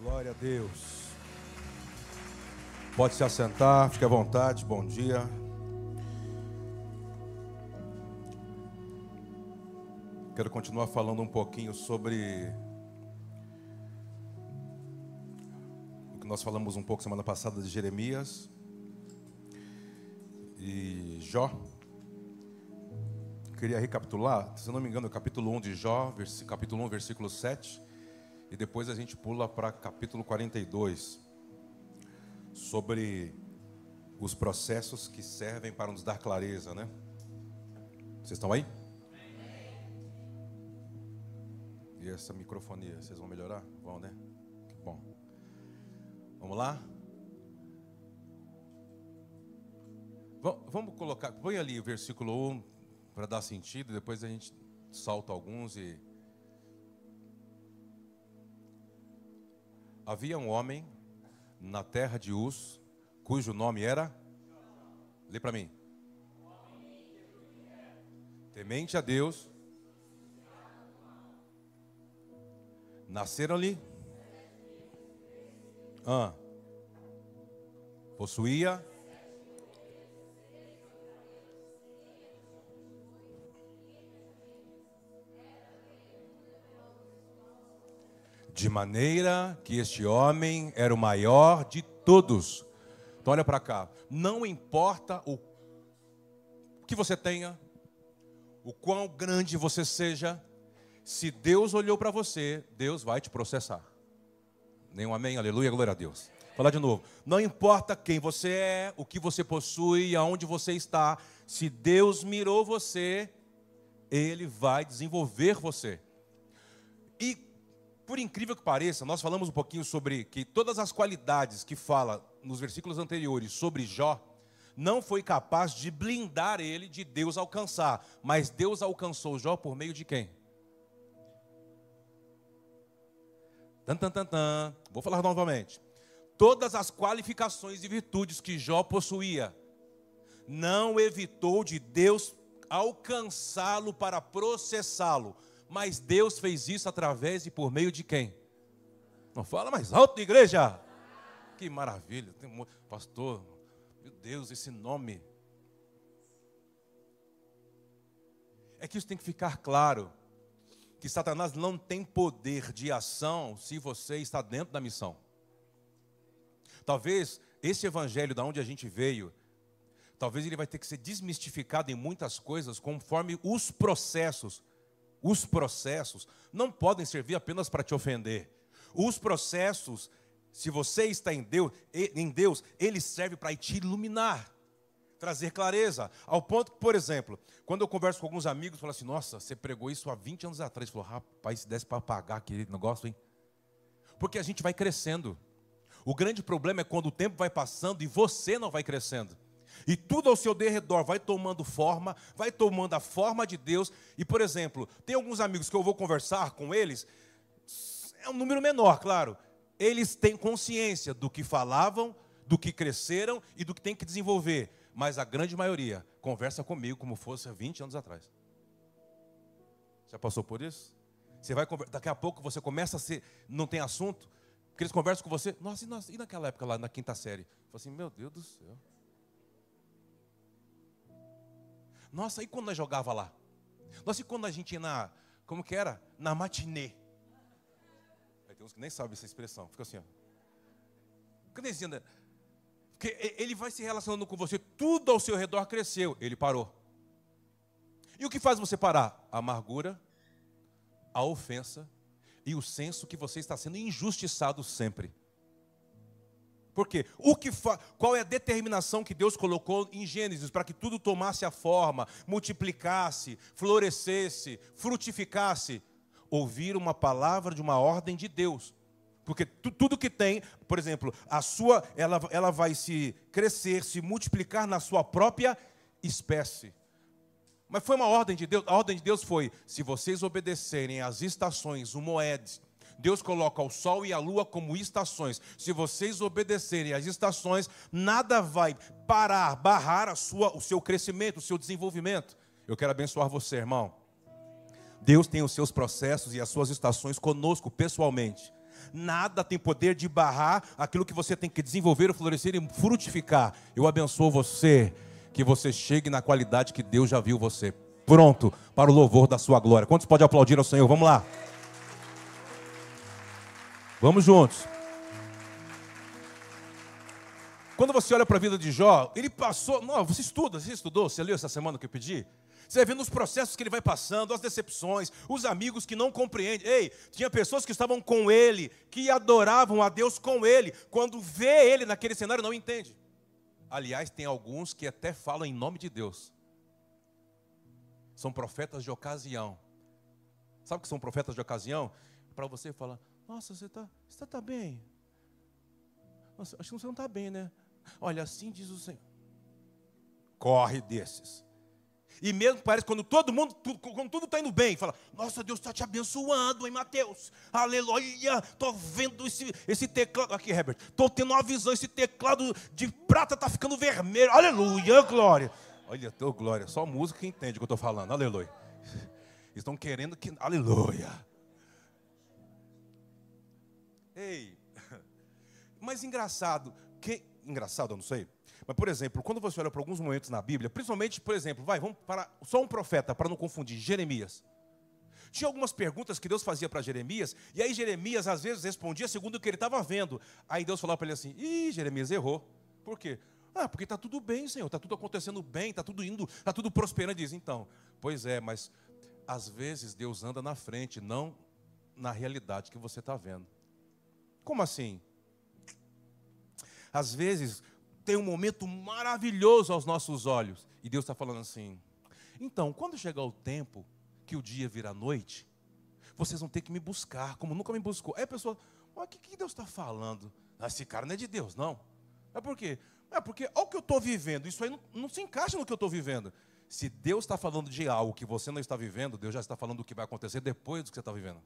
Glória a Deus. Pode se assentar, fique à vontade. Bom dia. Quero continuar falando um pouquinho sobre o que nós falamos um pouco semana passada de Jeremias e Jó. Queria recapitular, se não me engano, capítulo 1 de Jó, capítulo 1, versículo 7 e depois a gente pula para capítulo 42, sobre os processos que servem para nos dar clareza, né? Vocês estão aí? E essa microfonia, vocês vão melhorar? Vão, né? Que bom. Vamos lá? Vamos colocar, põe ali o versículo 1 para dar sentido, depois a gente salta alguns e Havia um homem na terra de Uz, cujo nome era. Lê para mim. Temente a Deus. Nasceram-lhe. Ah, possuía de maneira que este homem era o maior de todos. Então olha para cá. Não importa o que você tenha, o quão grande você seja, se Deus olhou para você, Deus vai te processar. Nenhum amém, aleluia, glória a Deus. Falar de novo. Não importa quem você é, o que você possui, aonde você está, se Deus mirou você, Ele vai desenvolver você. E por incrível que pareça, nós falamos um pouquinho sobre que todas as qualidades que fala nos versículos anteriores sobre Jó, não foi capaz de blindar ele de Deus alcançar, mas Deus alcançou Jó por meio de quem? Tan, tan, tan, tan. Vou falar novamente. Todas as qualificações e virtudes que Jó possuía, não evitou de Deus alcançá-lo para processá-lo, mas Deus fez isso através e por meio de quem? Não fala mais alto, igreja. Que maravilha. Pastor, meu Deus, esse nome. É que isso tem que ficar claro. Que Satanás não tem poder de ação se você está dentro da missão. Talvez esse evangelho da onde a gente veio, talvez ele vai ter que ser desmistificado em muitas coisas conforme os processos os processos não podem servir apenas para te ofender. Os processos, se você está em Deus, em Deus, ele serve para te iluminar, trazer clareza. Ao ponto que, por exemplo, quando eu converso com alguns amigos, falo assim: "Nossa, você pregou isso há 20 anos atrás". Falou: "Rapaz, se desse para pagar aquele negócio, hein?" Porque a gente vai crescendo. O grande problema é quando o tempo vai passando e você não vai crescendo. E tudo ao seu derredor vai tomando forma, vai tomando a forma de Deus. E, por exemplo, tem alguns amigos que eu vou conversar com eles, é um número menor, claro. Eles têm consciência do que falavam, do que cresceram e do que tem que desenvolver. Mas a grande maioria conversa comigo como fosse há 20 anos atrás. Já passou por isso? Você vai daqui a pouco você começa a ser, não tem assunto, porque eles conversam com você. Nossa, e naquela época lá na quinta série? Fala assim, meu Deus do céu. Nossa, e quando nós jogava lá? Nossa, e quando a gente ia na, como que era? Na matinê. Aí tem uns que nem sabem essa expressão. Fica assim, ó. Né? porque ele vai se relacionando com você, tudo ao seu redor cresceu. Ele parou. E o que faz você parar? A amargura, a ofensa e o senso que você está sendo injustiçado sempre. Por quê? O que fa... Qual é a determinação que Deus colocou em Gênesis para que tudo tomasse a forma, multiplicasse, florescesse, frutificasse? Ouvir uma palavra de uma ordem de Deus. Porque tudo que tem, por exemplo, a sua, ela, ela vai se crescer, se multiplicar na sua própria espécie. Mas foi uma ordem de Deus. A ordem de Deus foi: se vocês obedecerem às estações, o Moedes, Deus coloca o sol e a lua como estações. Se vocês obedecerem às estações, nada vai parar, barrar a sua, o seu crescimento, o seu desenvolvimento. Eu quero abençoar você, irmão. Deus tem os seus processos e as suas estações conosco pessoalmente. nada tem poder de barrar aquilo que você tem que desenvolver, florescer e frutificar. Eu abençoo você, que você chegue na qualidade que Deus já viu você. Pronto para o louvor da sua glória. Quantos pode aplaudir ao Senhor? Vamos lá. Vamos juntos. Quando você olha para a vida de Jó, ele passou. Não, você estuda, você estudou, você leu essa semana que eu pedi? Você vendo os processos que ele vai passando, as decepções, os amigos que não compreendem. Ei, tinha pessoas que estavam com ele, que adoravam a Deus com ele. Quando vê ele naquele cenário, não entende. Aliás, tem alguns que até falam em nome de Deus. São profetas de ocasião. Sabe o que são profetas de ocasião? Para você falar, nossa, você está você tá bem. Nossa, acho que você não está bem, né? Olha, assim diz o Senhor. Corre desses. E mesmo parece quando todo mundo, quando tudo está indo bem, fala: Nossa, Deus está te abençoando, hein, Mateus? Aleluia, estou vendo esse, esse teclado. Aqui, Herbert, estou tendo uma visão: esse teclado de prata está ficando vermelho. Aleluia, glória. Olha, teu glória, só música que entende o que eu estou falando. Aleluia. Estão querendo que. Aleluia. Ei, mas engraçado, que engraçado, eu não sei. Mas, por exemplo, quando você olha para alguns momentos na Bíblia, principalmente, por exemplo, vai, vamos para só um profeta, para não confundir, Jeremias. Tinha algumas perguntas que Deus fazia para Jeremias, e aí Jeremias às vezes respondia segundo o que ele estava vendo. Aí Deus falava para ele assim: Ih, Jeremias errou. Por quê? Ah, porque está tudo bem, Senhor, está tudo acontecendo bem, está tudo indo, está tudo prosperando. Diz, então, pois é, mas às vezes Deus anda na frente, não na realidade que você está vendo. Como assim? Às vezes tem um momento maravilhoso aos nossos olhos. E Deus está falando assim: então, quando chegar o tempo que o dia vira noite, vocês vão ter que me buscar, como nunca me buscou. Aí a pessoa, o que, que Deus está falando? Ah, esse cara não é de Deus, não. É por quê? É porque, olha o que eu estou vivendo, isso aí não, não se encaixa no que eu estou vivendo. Se Deus está falando de algo que você não está vivendo, Deus já está falando do que vai acontecer depois do que você está vivendo.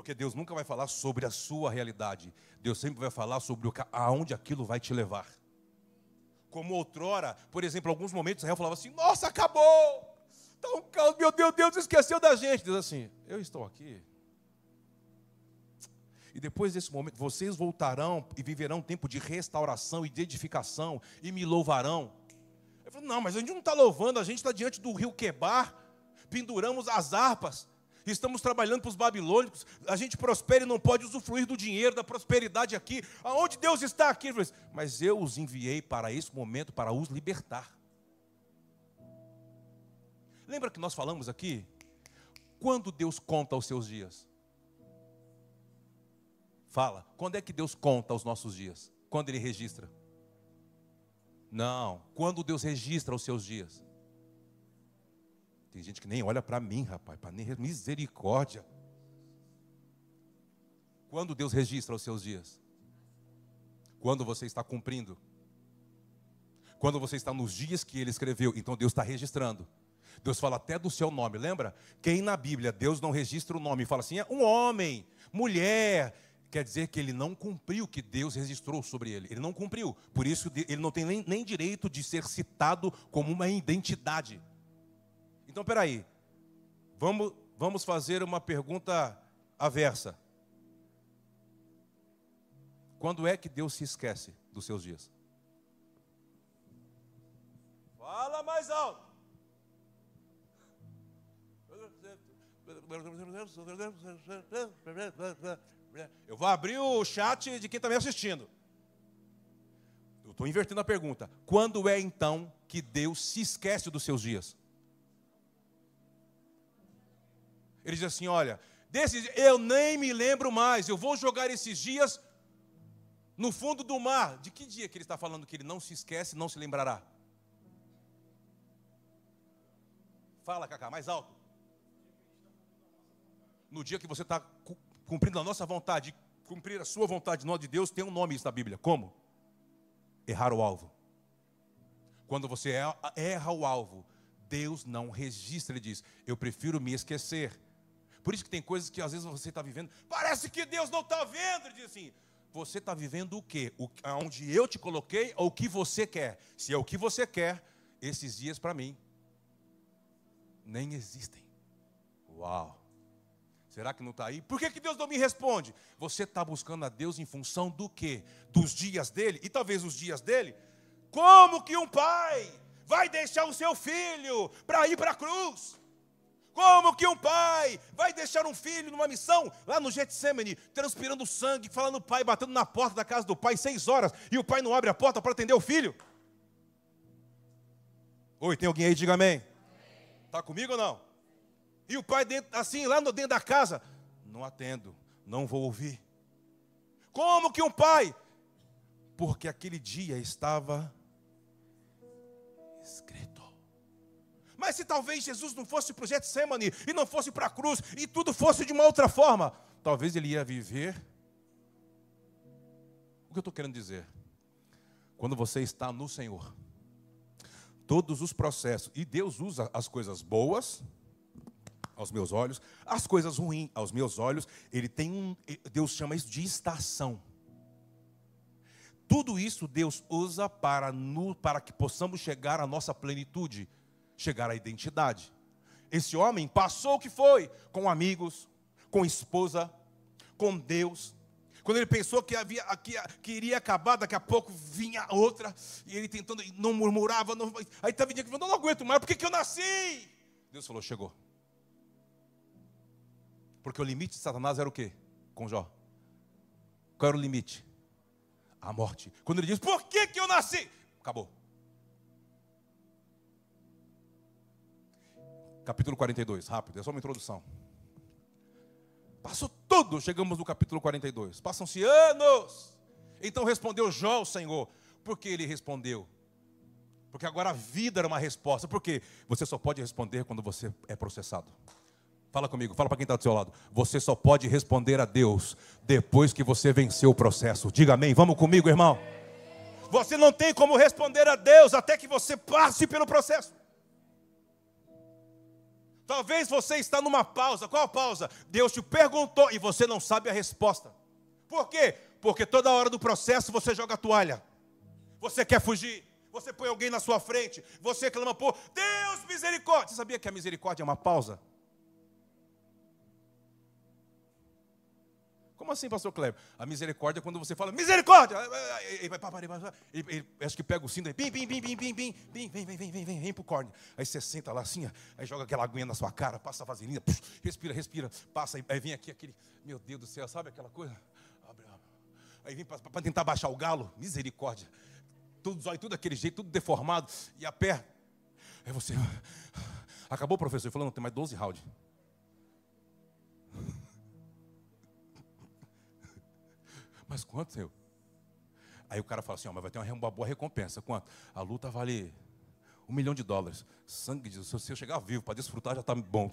Porque Deus nunca vai falar sobre a sua realidade. Deus sempre vai falar sobre o, aonde aquilo vai te levar. Como outrora, por exemplo, em alguns momentos Israel falava assim: Nossa, acabou! Está um caos, meu Deus, Deus esqueceu da gente. Deus assim: Eu estou aqui. E depois desse momento, vocês voltarão e viverão um tempo de restauração e de edificação e me louvarão. Eu falei, não, mas a gente não está louvando, a gente está diante do rio Quebar, penduramos as harpas, Estamos trabalhando para os babilônicos. A gente prospera e não pode usufruir do dinheiro, da prosperidade aqui. Aonde Deus está aqui? Mas eu os enviei para esse momento para os libertar. Lembra que nós falamos aqui? Quando Deus conta os seus dias? Fala, quando é que Deus conta os nossos dias? Quando Ele registra? Não, quando Deus registra os seus dias? Tem gente que nem olha para mim, rapaz, para nem misericórdia. Quando Deus registra os seus dias? Quando você está cumprindo? Quando você está nos dias que ele escreveu, então Deus está registrando. Deus fala até do seu nome, lembra? Quem na Bíblia Deus não registra o nome, fala assim: é um homem, mulher, quer dizer que ele não cumpriu o que Deus registrou sobre ele. Ele não cumpriu. Por isso, ele não tem nem, nem direito de ser citado como uma identidade. Então, peraí. Vamos, vamos fazer uma pergunta aversa. Quando é que Deus se esquece dos seus dias? Fala mais alto. Eu vou abrir o chat de quem está me assistindo. Eu estou invertendo a pergunta. Quando é então que Deus se esquece dos seus dias? Ele diz assim: Olha, desses eu nem me lembro mais, eu vou jogar esses dias no fundo do mar. De que dia que ele está falando que ele não se esquece, não se lembrará? Fala, Cacá, mais alto. No dia que você está cumprindo a nossa vontade, cumprir a sua vontade, não de Deus, tem um nome isso na Bíblia. Como? Errar o alvo. Quando você erra o alvo, Deus não registra, ele diz: Eu prefiro me esquecer por isso que tem coisas que às vezes você está vivendo, parece que Deus não está vendo. Ele diz assim: você está vivendo o quê? O, onde eu te coloquei ou o que você quer? Se é o que você quer, esses dias para mim nem existem. Uau! Será que não está aí? Por que, que Deus não me responde? Você está buscando a Deus em função do quê? Dos dias dele? E talvez os dias dele? Como que um pai vai deixar o seu filho para ir para a cruz? Como que um pai vai deixar um filho numa missão lá no Getsemane, transpirando sangue, falando pai, batendo na porta da casa do pai seis horas, e o pai não abre a porta para atender o filho? Oi, tem alguém aí? Diga amém. Está comigo ou não? E o pai dentro, assim, lá no dentro da casa, não atendo, não vou ouvir. Como que um pai? Porque aquele dia estava escrito. Mas se talvez Jesus não fosse para o Getsemane e não fosse para a cruz e tudo fosse de uma outra forma, talvez ele ia viver. O que eu estou querendo dizer? Quando você está no Senhor, todos os processos, e Deus usa as coisas boas aos meus olhos, as coisas ruins aos meus olhos, ele tem um, Deus chama isso de estação. Tudo isso Deus usa para, para que possamos chegar à nossa plenitude, chegar à identidade. Esse homem passou o que foi, com amigos, com esposa, com Deus. Quando ele pensou que, havia, que, que iria acabar, daqui a pouco vinha outra, e ele tentando, não murmurava, não, aí estava dia que não aguento mais, por que, que eu nasci? Deus falou, chegou. Porque o limite de Satanás era o quê? Com Jó. Qual era o limite? A morte. Quando ele diz, por que, que eu nasci? Acabou. Capítulo 42, rápido, é só uma introdução. Passou tudo, chegamos no capítulo 42. Passam-se anos. Então respondeu Jó ao Senhor. Por que ele respondeu? Porque agora a vida era uma resposta. Porque você só pode responder quando você é processado. Fala comigo, fala para quem está do seu lado. Você só pode responder a Deus depois que você venceu o processo. Diga amém. Vamos comigo, irmão. Você não tem como responder a Deus até que você passe pelo processo. Talvez você está numa pausa. Qual pausa? Deus te perguntou e você não sabe a resposta. Por quê? Porque toda hora do processo você joga a toalha. Você quer fugir. Você põe alguém na sua frente. Você clama por Deus misericórdia. Você sabia que a misericórdia é uma pausa? Como assim, pastor Kleber? A misericórdia é quando você fala, misericórdia! Ele vai ele, acho que pega o cinto, bim, bim, bim, bim, bim, bim, bim, vem, vem, vem, vem, vem, vem pro corne. Aí você senta lá assim, aí joga aquela aguinha na sua cara, passa a vaselina, respira, respira, passa, aí vem aqui aquele, meu Deus do céu, sabe aquela coisa? Aí vem para tentar baixar o galo, misericórdia. Tudo zóio, tudo daquele jeito, tudo deformado, e a pé. Aí você, acabou, professor? Ele falou, não, tem mais 12 rounds. Mas quanto, Senhor? Aí o cara fala assim, mas vai ter uma boa recompensa. Quanto? A luta vale um milhão de dólares. Sangue de Jesus, se eu chegar vivo para desfrutar já está bom.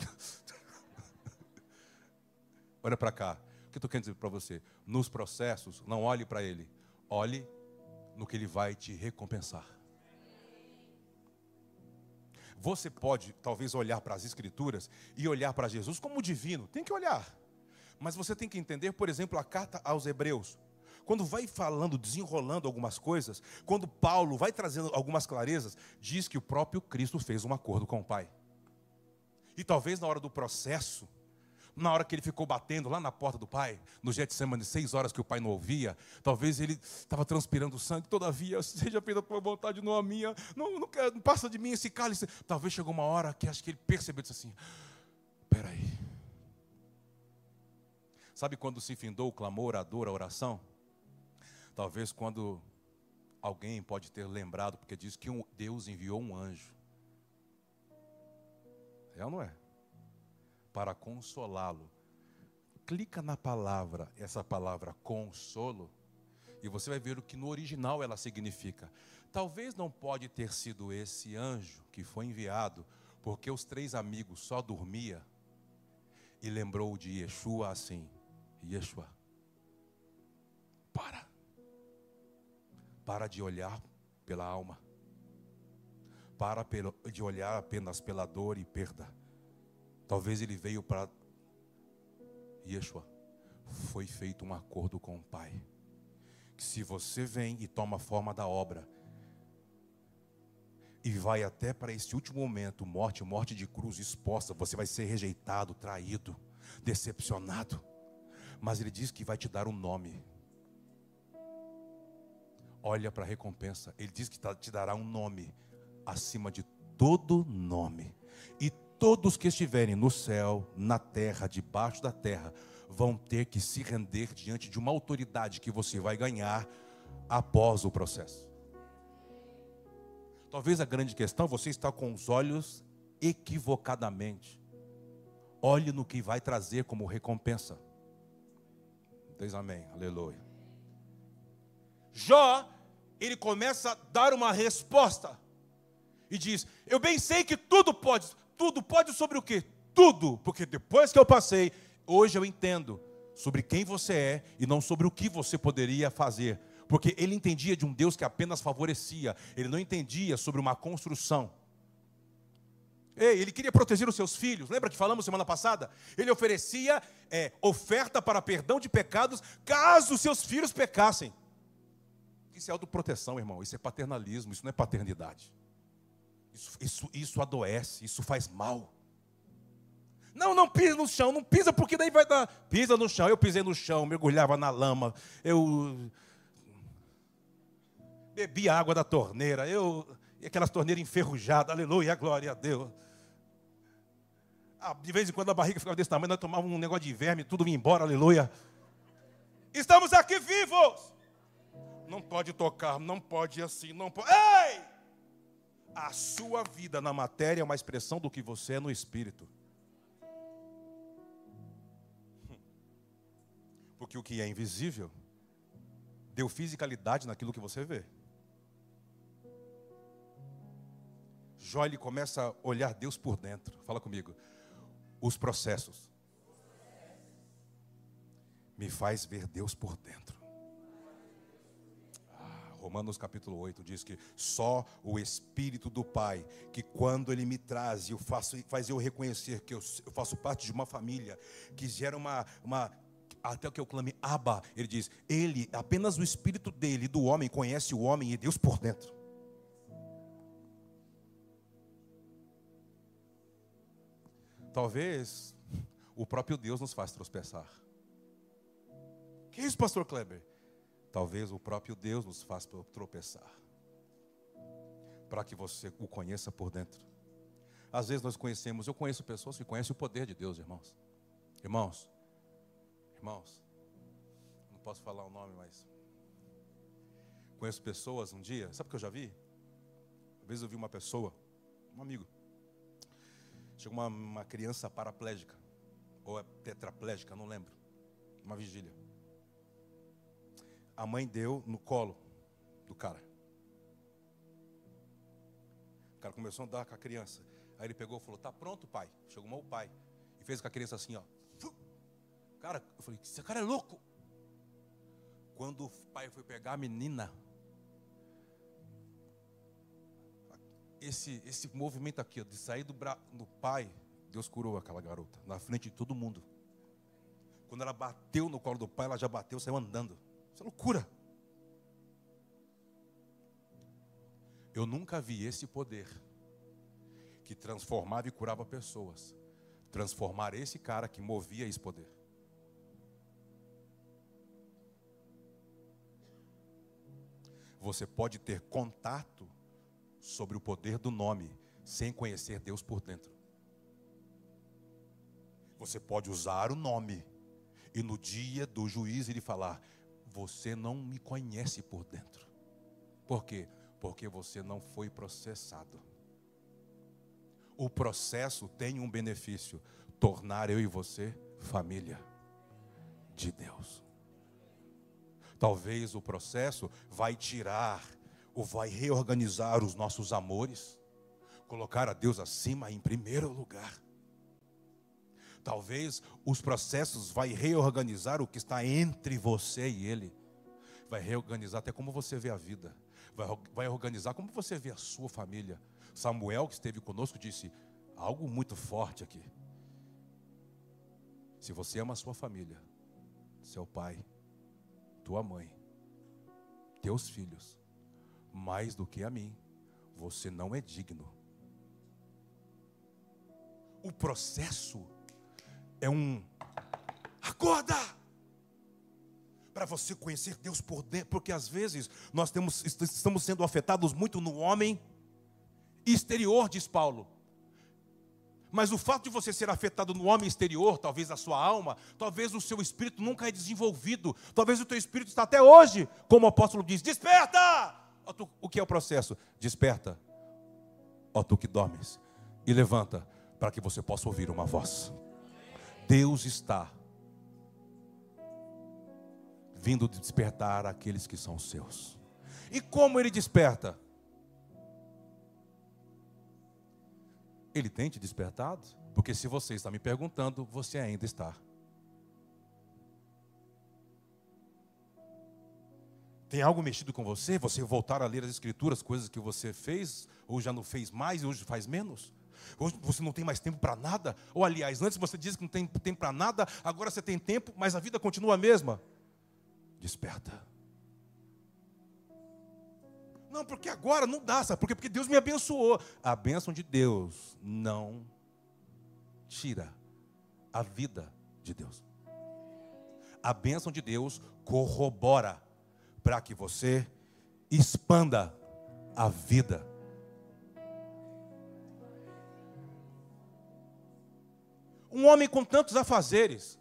Olha para cá. O que eu estou querendo dizer para você? Nos processos, não olhe para ele. Olhe no que ele vai te recompensar. Você pode, talvez, olhar para as Escrituras e olhar para Jesus como divino. Tem que olhar. Mas você tem que entender, por exemplo, a carta aos Hebreus quando vai falando, desenrolando algumas coisas, quando Paulo vai trazendo algumas clarezas, diz que o próprio Cristo fez um acordo com o Pai. E talvez na hora do processo, na hora que ele ficou batendo lá na porta do pai, no Getsemane, seis horas que o pai não ouvia, talvez ele estava transpirando sangue, todavia, seja feita a tua vontade, não a minha, não, não, não passa de mim esse cálice. Talvez chegou uma hora que acho que ele percebeu, disse assim, peraí. Sabe quando se findou o clamor, a dor, a oração? Talvez quando alguém pode ter lembrado, porque diz que um, Deus enviou um anjo. É ou não é? Para consolá-lo. Clica na palavra, essa palavra consolo, e você vai ver o que no original ela significa. Talvez não pode ter sido esse anjo que foi enviado, porque os três amigos só dormia e lembrou de Yeshua assim: Yeshua, para. Para de olhar pela alma. Para de olhar apenas pela dor e perda. Talvez ele veio para Yeshua. Foi feito um acordo com o Pai. Que se você vem e toma a forma da obra, e vai até para esse último momento, morte, morte de cruz exposta, você vai ser rejeitado, traído decepcionado. Mas Ele diz que vai te dar um nome. Olha para a recompensa. Ele diz que tá, te dará um nome acima de todo nome. E todos que estiverem no céu, na terra, debaixo da terra, vão ter que se render diante de uma autoridade que você vai ganhar após o processo. Talvez a grande questão você está com os olhos equivocadamente. Olhe no que vai trazer como recompensa. Diz amém, aleluia. Jó, ele começa a dar uma resposta e diz: Eu bem sei que tudo pode, tudo pode sobre o que? Tudo, porque depois que eu passei, hoje eu entendo sobre quem você é e não sobre o que você poderia fazer. Porque ele entendia de um Deus que apenas favorecia, ele não entendia sobre uma construção. Ei, ele queria proteger os seus filhos. Lembra que falamos semana passada? Ele oferecia é, oferta para perdão de pecados, caso seus filhos pecassem. Isso é autoproteção, irmão. Isso é paternalismo. Isso não é paternidade. Isso, isso, isso adoece. Isso faz mal. Não, não pisa no chão. Não pisa porque daí vai dar. Pisa no chão. Eu pisei no chão, mergulhava na lama. Eu bebi a água da torneira. Eu e aquelas torneiras enferrujadas. Aleluia, glória a Deus. Ah, de vez em quando a barriga ficava desse tamanho, nós tomávamos um negócio de verme, tudo ia embora, aleluia. Estamos aqui vivos. Não pode tocar, não pode assim, não pode. Ei! A sua vida na matéria é uma expressão do que você é no espírito. Porque o que é invisível deu fisicalidade naquilo que você vê. Jó ele começa a olhar Deus por dentro. Fala comigo os processos. Me faz ver Deus por dentro. Romanos capítulo 8 diz que só o Espírito do Pai, que quando Ele me traz, eu faço, faz eu reconhecer que eu, eu faço parte de uma família, que gera uma, uma até que eu clame Abba, ele diz, ele, apenas o espírito dele, do homem, conhece o homem e Deus por dentro. Talvez o próprio Deus nos faz tropeçar. Que isso, pastor Kleber? Talvez o próprio Deus nos faz tropeçar. Para que você o conheça por dentro. Às vezes nós conhecemos, eu conheço pessoas que conhecem o poder de Deus, irmãos. Irmãos, irmãos, não posso falar o nome, mas conheço pessoas um dia, sabe o que eu já vi? Às vezes eu vi uma pessoa, um amigo, Chegou uma, uma criança paraplégica, ou é tetraplégica, não lembro. Uma vigília. A mãe deu no colo do cara. O cara começou a andar com a criança. Aí ele pegou e falou: Tá pronto, pai. Chegou o pai. E fez com a criança assim, ó. Cara, eu falei: Esse cara é louco. Quando o pai foi pegar a menina, esse, esse movimento aqui, ó, de sair do, bra... do pai, Deus curou aquela garota, na frente de todo mundo. Quando ela bateu no colo do pai, ela já bateu, saiu andando. Isso é loucura. Eu nunca vi esse poder que transformava e curava pessoas. Transformar esse cara que movia esse poder. Você pode ter contato sobre o poder do nome sem conhecer Deus por dentro. Você pode usar o nome e no dia do juiz ele falar: Você não me conhece por dentro. Por quê? Porque você não foi processado. O processo tem um benefício: tornar eu e você família de Deus. Talvez o processo vai tirar ou vai reorganizar os nossos amores, colocar a Deus acima em primeiro lugar. Talvez os processos vai reorganizar o que está entre você e ele. Vai reorganizar até como você vê a vida. Vai, vai organizar como você vê a sua família. Samuel, que esteve conosco, disse algo muito forte aqui. Se você ama a sua família, seu pai, tua mãe, teus filhos, mais do que a mim, você não é digno. O processo é um Acorda! Para você conhecer Deus por dentro, porque às vezes nós temos, estamos sendo afetados muito no homem exterior, diz Paulo. Mas o fato de você ser afetado no homem exterior, talvez a sua alma, talvez o seu espírito nunca é desenvolvido, talvez o teu espírito está até hoje, como o apóstolo diz: desperta! O que é o processo? Desperta, ó tu que dormes, e levanta, para que você possa ouvir uma voz. Deus está vindo despertar aqueles que são seus. E como ele desperta? Ele tem te despertado? Porque se você está me perguntando, você ainda está. Tem algo mexido com você? Você voltar a ler as escrituras, coisas que você fez, ou já não fez mais, e hoje faz menos? Hoje você não tem mais tempo para nada? Ou aliás, antes você dizia que não tem tempo para nada, agora você tem tempo, mas a vida continua a mesma. Desperta. Não, porque agora não dá, sabe? Porque, porque Deus me abençoou. A bênção de Deus não tira a vida de Deus. A bênção de Deus corrobora para que você expanda a vida. Um homem com tantos afazeres,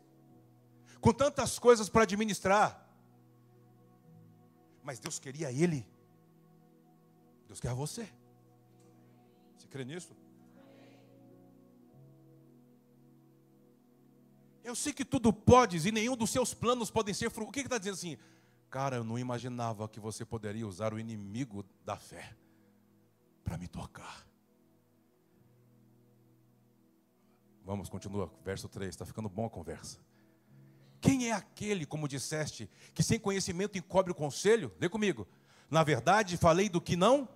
com tantas coisas para administrar, mas Deus queria ele Deus quer você. Você crê nisso? Eu sei que tudo podes e nenhum dos seus planos podem ser fruto. O que está dizendo assim? Cara, eu não imaginava que você poderia usar o inimigo da fé para me tocar. Vamos, continua, verso 3, está ficando bom a conversa. Quem é aquele, como disseste, que sem conhecimento encobre o conselho? Lê comigo. Na verdade, falei do que não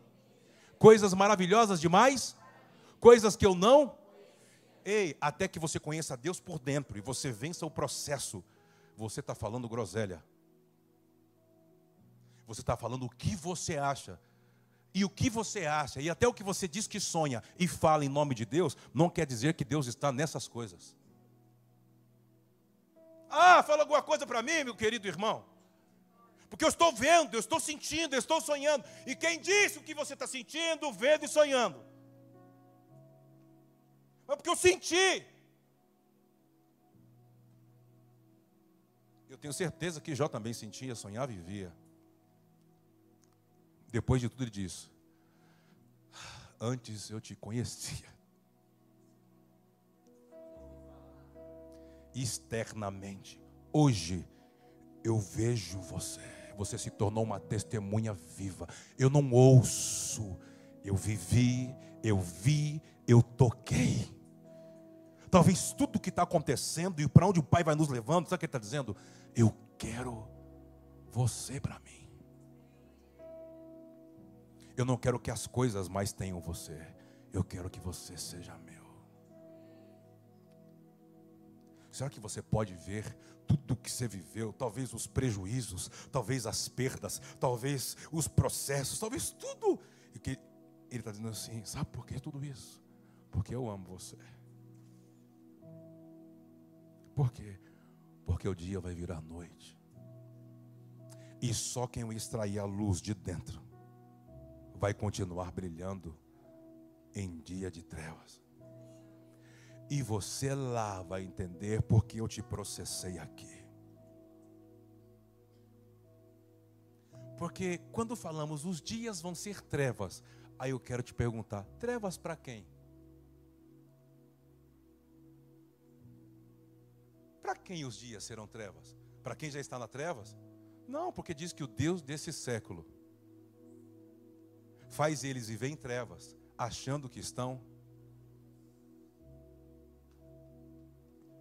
Coisas maravilhosas demais? Coisas que eu não? Ei, até que você conheça Deus por dentro e você vença o processo, você está falando groselha. Você está falando o que você acha. E o que você acha, e até o que você diz que sonha e fala em nome de Deus, não quer dizer que Deus está nessas coisas. Ah, fala alguma coisa para mim, meu querido irmão. Porque eu estou vendo, eu estou sentindo, eu estou sonhando. E quem disse o que você está sentindo, vendo e sonhando? É porque eu senti. Eu tenho certeza que Jó também sentia, sonhava e vivia. Depois de tudo ele diz: Antes eu te conhecia. Externamente. Hoje eu vejo você você se tornou uma testemunha viva. Eu não ouço, eu vivi, eu vi, eu toquei. Talvez tudo que está acontecendo e para onde o Pai vai nos levando, sabe o que ele está dizendo? Eu quero você para mim. Eu não quero que as coisas mais tenham você. Eu quero que você seja meu. Será que você pode ver tudo que você viveu, talvez os prejuízos, talvez as perdas, talvez os processos, talvez tudo. E que ele está dizendo assim: sabe por que tudo isso? Porque eu amo você. Por quê? Porque o dia vai virar noite. E só quem extrair a luz de dentro vai continuar brilhando em dia de trevas. E você lá vai entender porque eu te processei aqui. Porque quando falamos os dias vão ser trevas, aí eu quero te perguntar: trevas para quem? Para quem os dias serão trevas? Para quem já está na trevas? Não, porque diz que o Deus desse século faz eles viver em trevas, achando que estão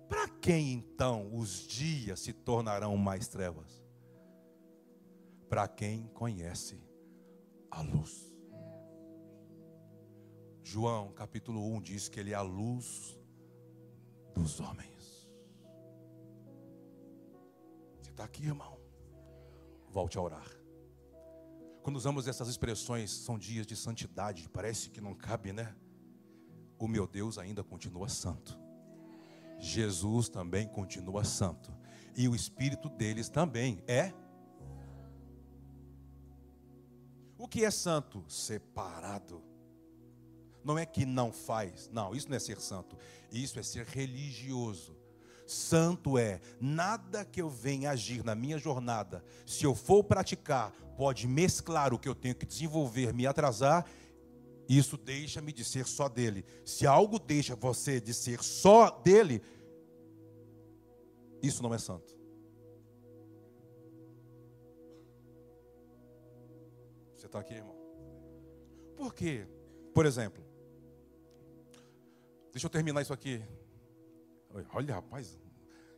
Para quem então os dias se tornarão mais trevas? Para quem conhece a luz. João capítulo 1 diz que ele é a luz dos homens. Você está aqui, irmão? Volte a orar. Quando usamos essas expressões, são dias de santidade, parece que não cabe, né? O meu Deus ainda continua santo. Jesus também continua santo. e o espírito deles também é. O que é santo? Separado. Não é que não faz, não, isso não é ser santo, isso é ser religioso. Santo é nada que eu venha agir na minha jornada, se eu for praticar, pode mesclar o que eu tenho que desenvolver, me atrasar, isso deixa-me de ser só dele. Se algo deixa você de ser só dele, isso não é santo. Você está aqui, irmão? Por quê? Por exemplo, deixa eu terminar isso aqui. Olha, rapaz,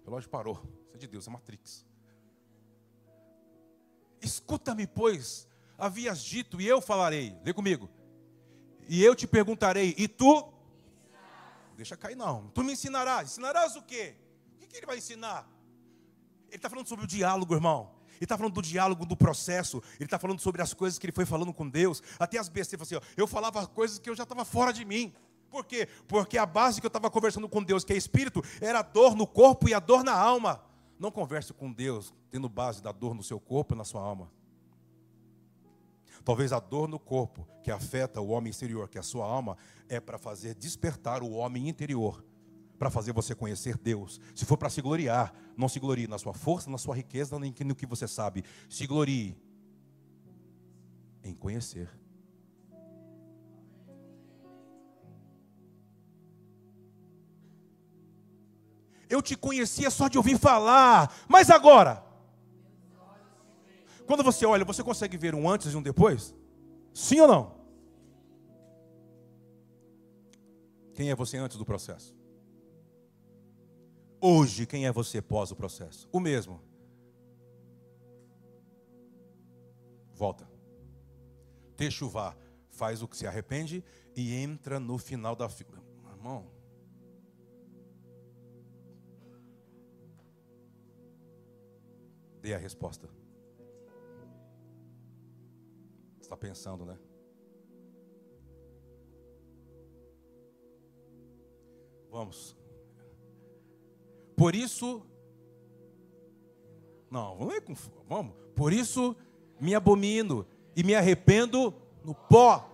o relógio parou. Isso é de Deus, é Matrix. Escuta-me, pois, havias dito, e eu falarei. Lê comigo. E eu te perguntarei, e tu? Deixa cair, não. Tu me ensinarás. Ensinarás o quê? O que, ele vai ensinar? Ele está falando sobre o diálogo, irmão. Ele está falando do diálogo, do processo. Ele está falando sobre as coisas que ele foi falando com Deus. Até as besteiras. Assim, ó, eu falava coisas que eu já estava fora de mim. Por quê? Porque a base que eu estava conversando com Deus, que é espírito, era a dor no corpo e a dor na alma. Não converse com Deus tendo base da dor no seu corpo e na sua alma. Talvez a dor no corpo que afeta o homem exterior, que é a sua alma, é para fazer despertar o homem interior, para fazer você conhecer Deus. Se for para se gloriar, não se glorie na sua força, na sua riqueza, nem no que você sabe. Se glorie em conhecer. Eu te conhecia só de ouvir falar, mas agora? Quando você olha, você consegue ver um antes e um depois? Sim ou não? Quem é você antes do processo? Hoje, quem é você pós o processo? O mesmo. Volta. Techuvá faz o que se arrepende e entra no final da fila. Irmão, Dê a resposta. Está pensando, né? Vamos. Por isso. Não, vamos ler com. Vamos. Por isso me abomino e me arrependo no pó.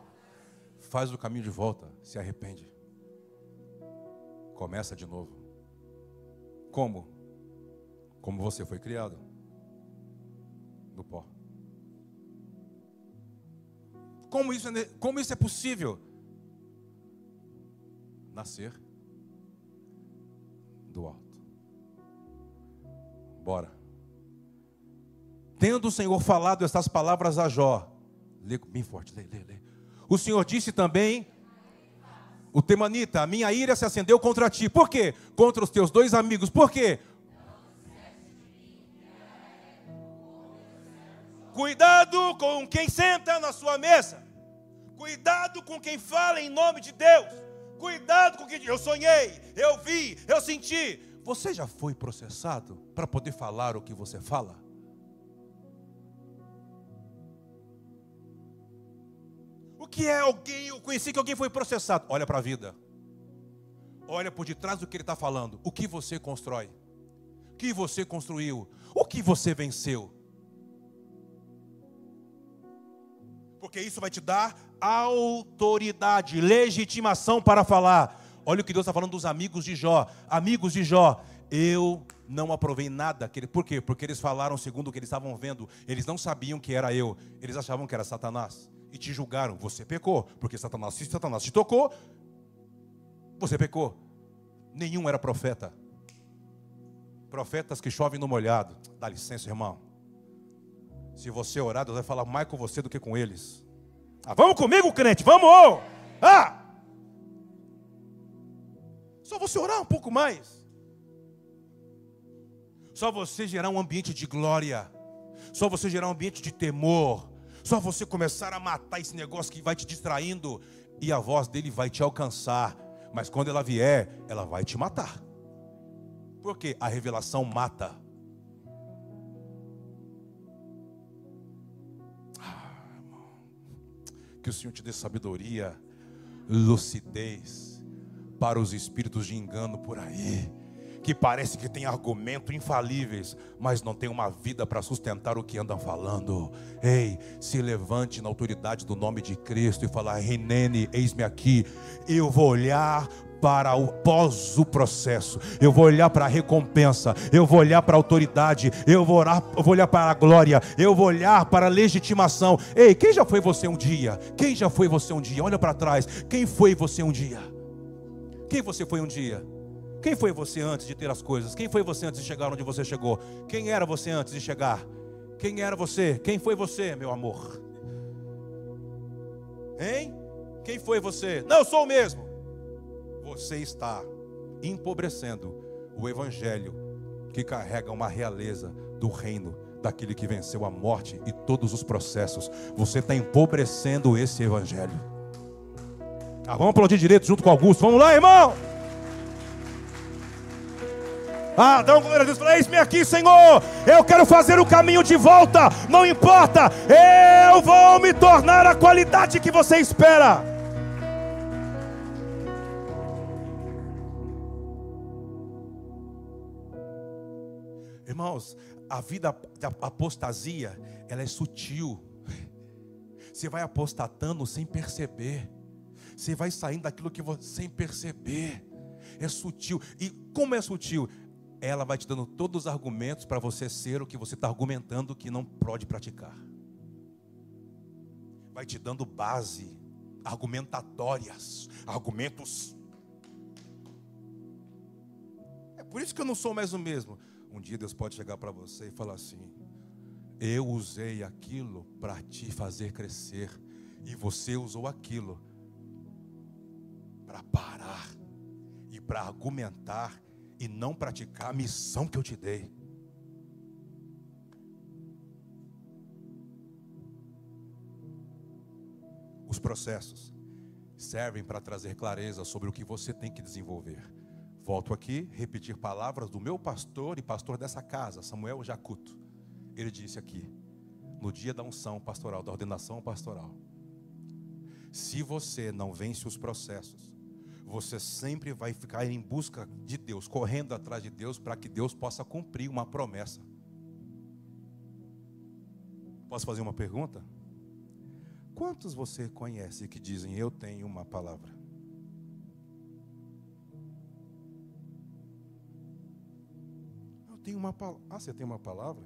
Faz o caminho de volta, se arrepende. Começa de novo. Como? Como você foi criado do pó. Como isso, é, como isso é possível? Nascer do alto. Bora. Tendo o Senhor falado estas palavras a Jó, lê bem forte, lê, lê, lê. O Senhor disse também, o Temanita, a minha ira se acendeu contra ti. Por quê? Contra os teus dois amigos. Por quê? Cuidado com quem senta na sua mesa. Cuidado com quem fala em nome de Deus. Cuidado com quem Eu sonhei, eu vi, eu senti. Você já foi processado para poder falar o que você fala? O que é alguém? Eu conheci que alguém foi processado. Olha para a vida. Olha por detrás do que ele está falando. O que você constrói? O que você construiu? O que você venceu? Porque isso vai te dar autoridade, legitimação para falar. Olha o que Deus está falando dos amigos de Jó. Amigos de Jó, eu não aprovei nada. Por quê? Porque eles falaram segundo o que eles estavam vendo. Eles não sabiam que era eu. Eles achavam que era Satanás. E te julgaram. Você pecou. Porque Satanás, se Satanás te tocou, você pecou. Nenhum era profeta. Profetas que chovem no molhado. Dá licença, irmão. Se você orar, Deus vai falar mais com você do que com eles. Ah, vamos comigo, crente, vamos! Ah! Só você orar um pouco mais. Só você gerar um ambiente de glória. Só você gerar um ambiente de temor. Só você começar a matar esse negócio que vai te distraindo. E a voz dele vai te alcançar. Mas quando ela vier, ela vai te matar. Porque a revelação mata. Que o Senhor te dê sabedoria, lucidez para os espíritos de engano por aí que parece que tem argumentos infalíveis, mas não tem uma vida para sustentar o que andam falando. Ei, se levante na autoridade do nome de Cristo e falar: Renene, eis-me aqui. Eu vou olhar para o pós o processo, eu vou olhar para a recompensa, eu vou olhar para a autoridade, eu vou, orar, eu vou olhar para a glória, eu vou olhar para a legitimação. Ei, quem já foi você um dia? Quem já foi você um dia? Olha para trás. Quem foi você um dia? Quem você foi um dia? Quem foi você antes de ter as coisas? Quem foi você antes de chegar onde você chegou? Quem era você antes de chegar? Quem era você? Quem foi você, meu amor? Hein? Quem foi você? Não, eu sou o mesmo você está empobrecendo o evangelho que carrega uma realeza do reino daquele que venceu a morte e todos os processos. Você está empobrecendo esse evangelho. Ah, vamos aplaudir direito junto com Augusto. Vamos lá, irmão! Ah, dá um glória a Deus. Fala, eis-me aqui, Senhor. Eu quero fazer o caminho de volta. Não importa. Eu vou me tornar a qualidade que você espera. Irmãos, a vida da apostasia, ela é sutil. Você vai apostatando sem perceber. Você vai saindo daquilo que você sem perceber. É sutil. E como é sutil? Ela vai te dando todos os argumentos para você ser o que você está argumentando que não pode praticar. Vai te dando base, argumentatórias, argumentos. É por isso que eu não sou mais o mesmo. Um dia Deus pode chegar para você e falar assim: Eu usei aquilo para te fazer crescer, e você usou aquilo para parar e para argumentar e não praticar a missão que eu te dei. Os processos servem para trazer clareza sobre o que você tem que desenvolver. Volto aqui, repetir palavras do meu pastor e pastor dessa casa, Samuel Jacuto. Ele disse aqui, no dia da unção pastoral, da ordenação pastoral: se você não vence os processos, você sempre vai ficar em busca de Deus, correndo atrás de Deus, para que Deus possa cumprir uma promessa. Posso fazer uma pergunta? Quantos você conhece que dizem eu tenho uma palavra? Tenho uma palavra. Ah, você tem uma palavra?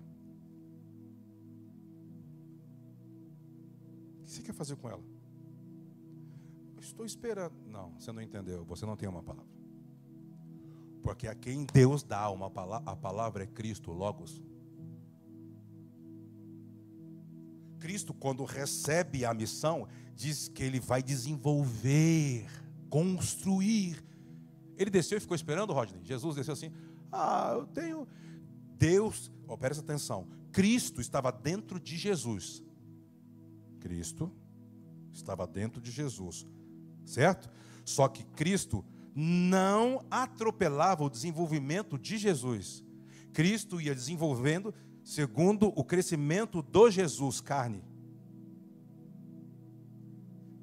O que você quer fazer com ela? estou esperando. Não, você não entendeu. Você não tem uma palavra. Porque a quem Deus dá uma palavra, a palavra é Cristo, Logos. Cristo, quando recebe a missão, diz que ele vai desenvolver, construir. Ele desceu e ficou esperando, Rodney. Jesus desceu assim: Ah, eu tenho, Deus, oh, presta atenção, Cristo estava dentro de Jesus. Cristo estava dentro de Jesus, certo? Só que Cristo não atropelava o desenvolvimento de Jesus. Cristo ia desenvolvendo segundo o crescimento do Jesus, carne.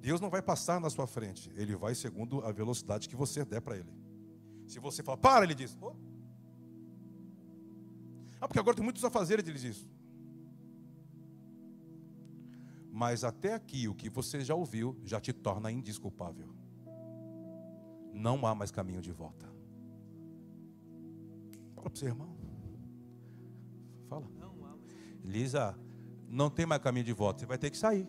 Deus não vai passar na sua frente, ele vai segundo a velocidade que você der para ele. Se você falar, para, ele diz, oh, ah, porque agora tem muitos afazeres, ele diz isso. Mas até aqui, o que você já ouviu, já te torna indisculpável. Não há mais caminho de volta. Fala para você, irmão. Fala. Lisa, não tem mais caminho de volta. Você vai ter que sair.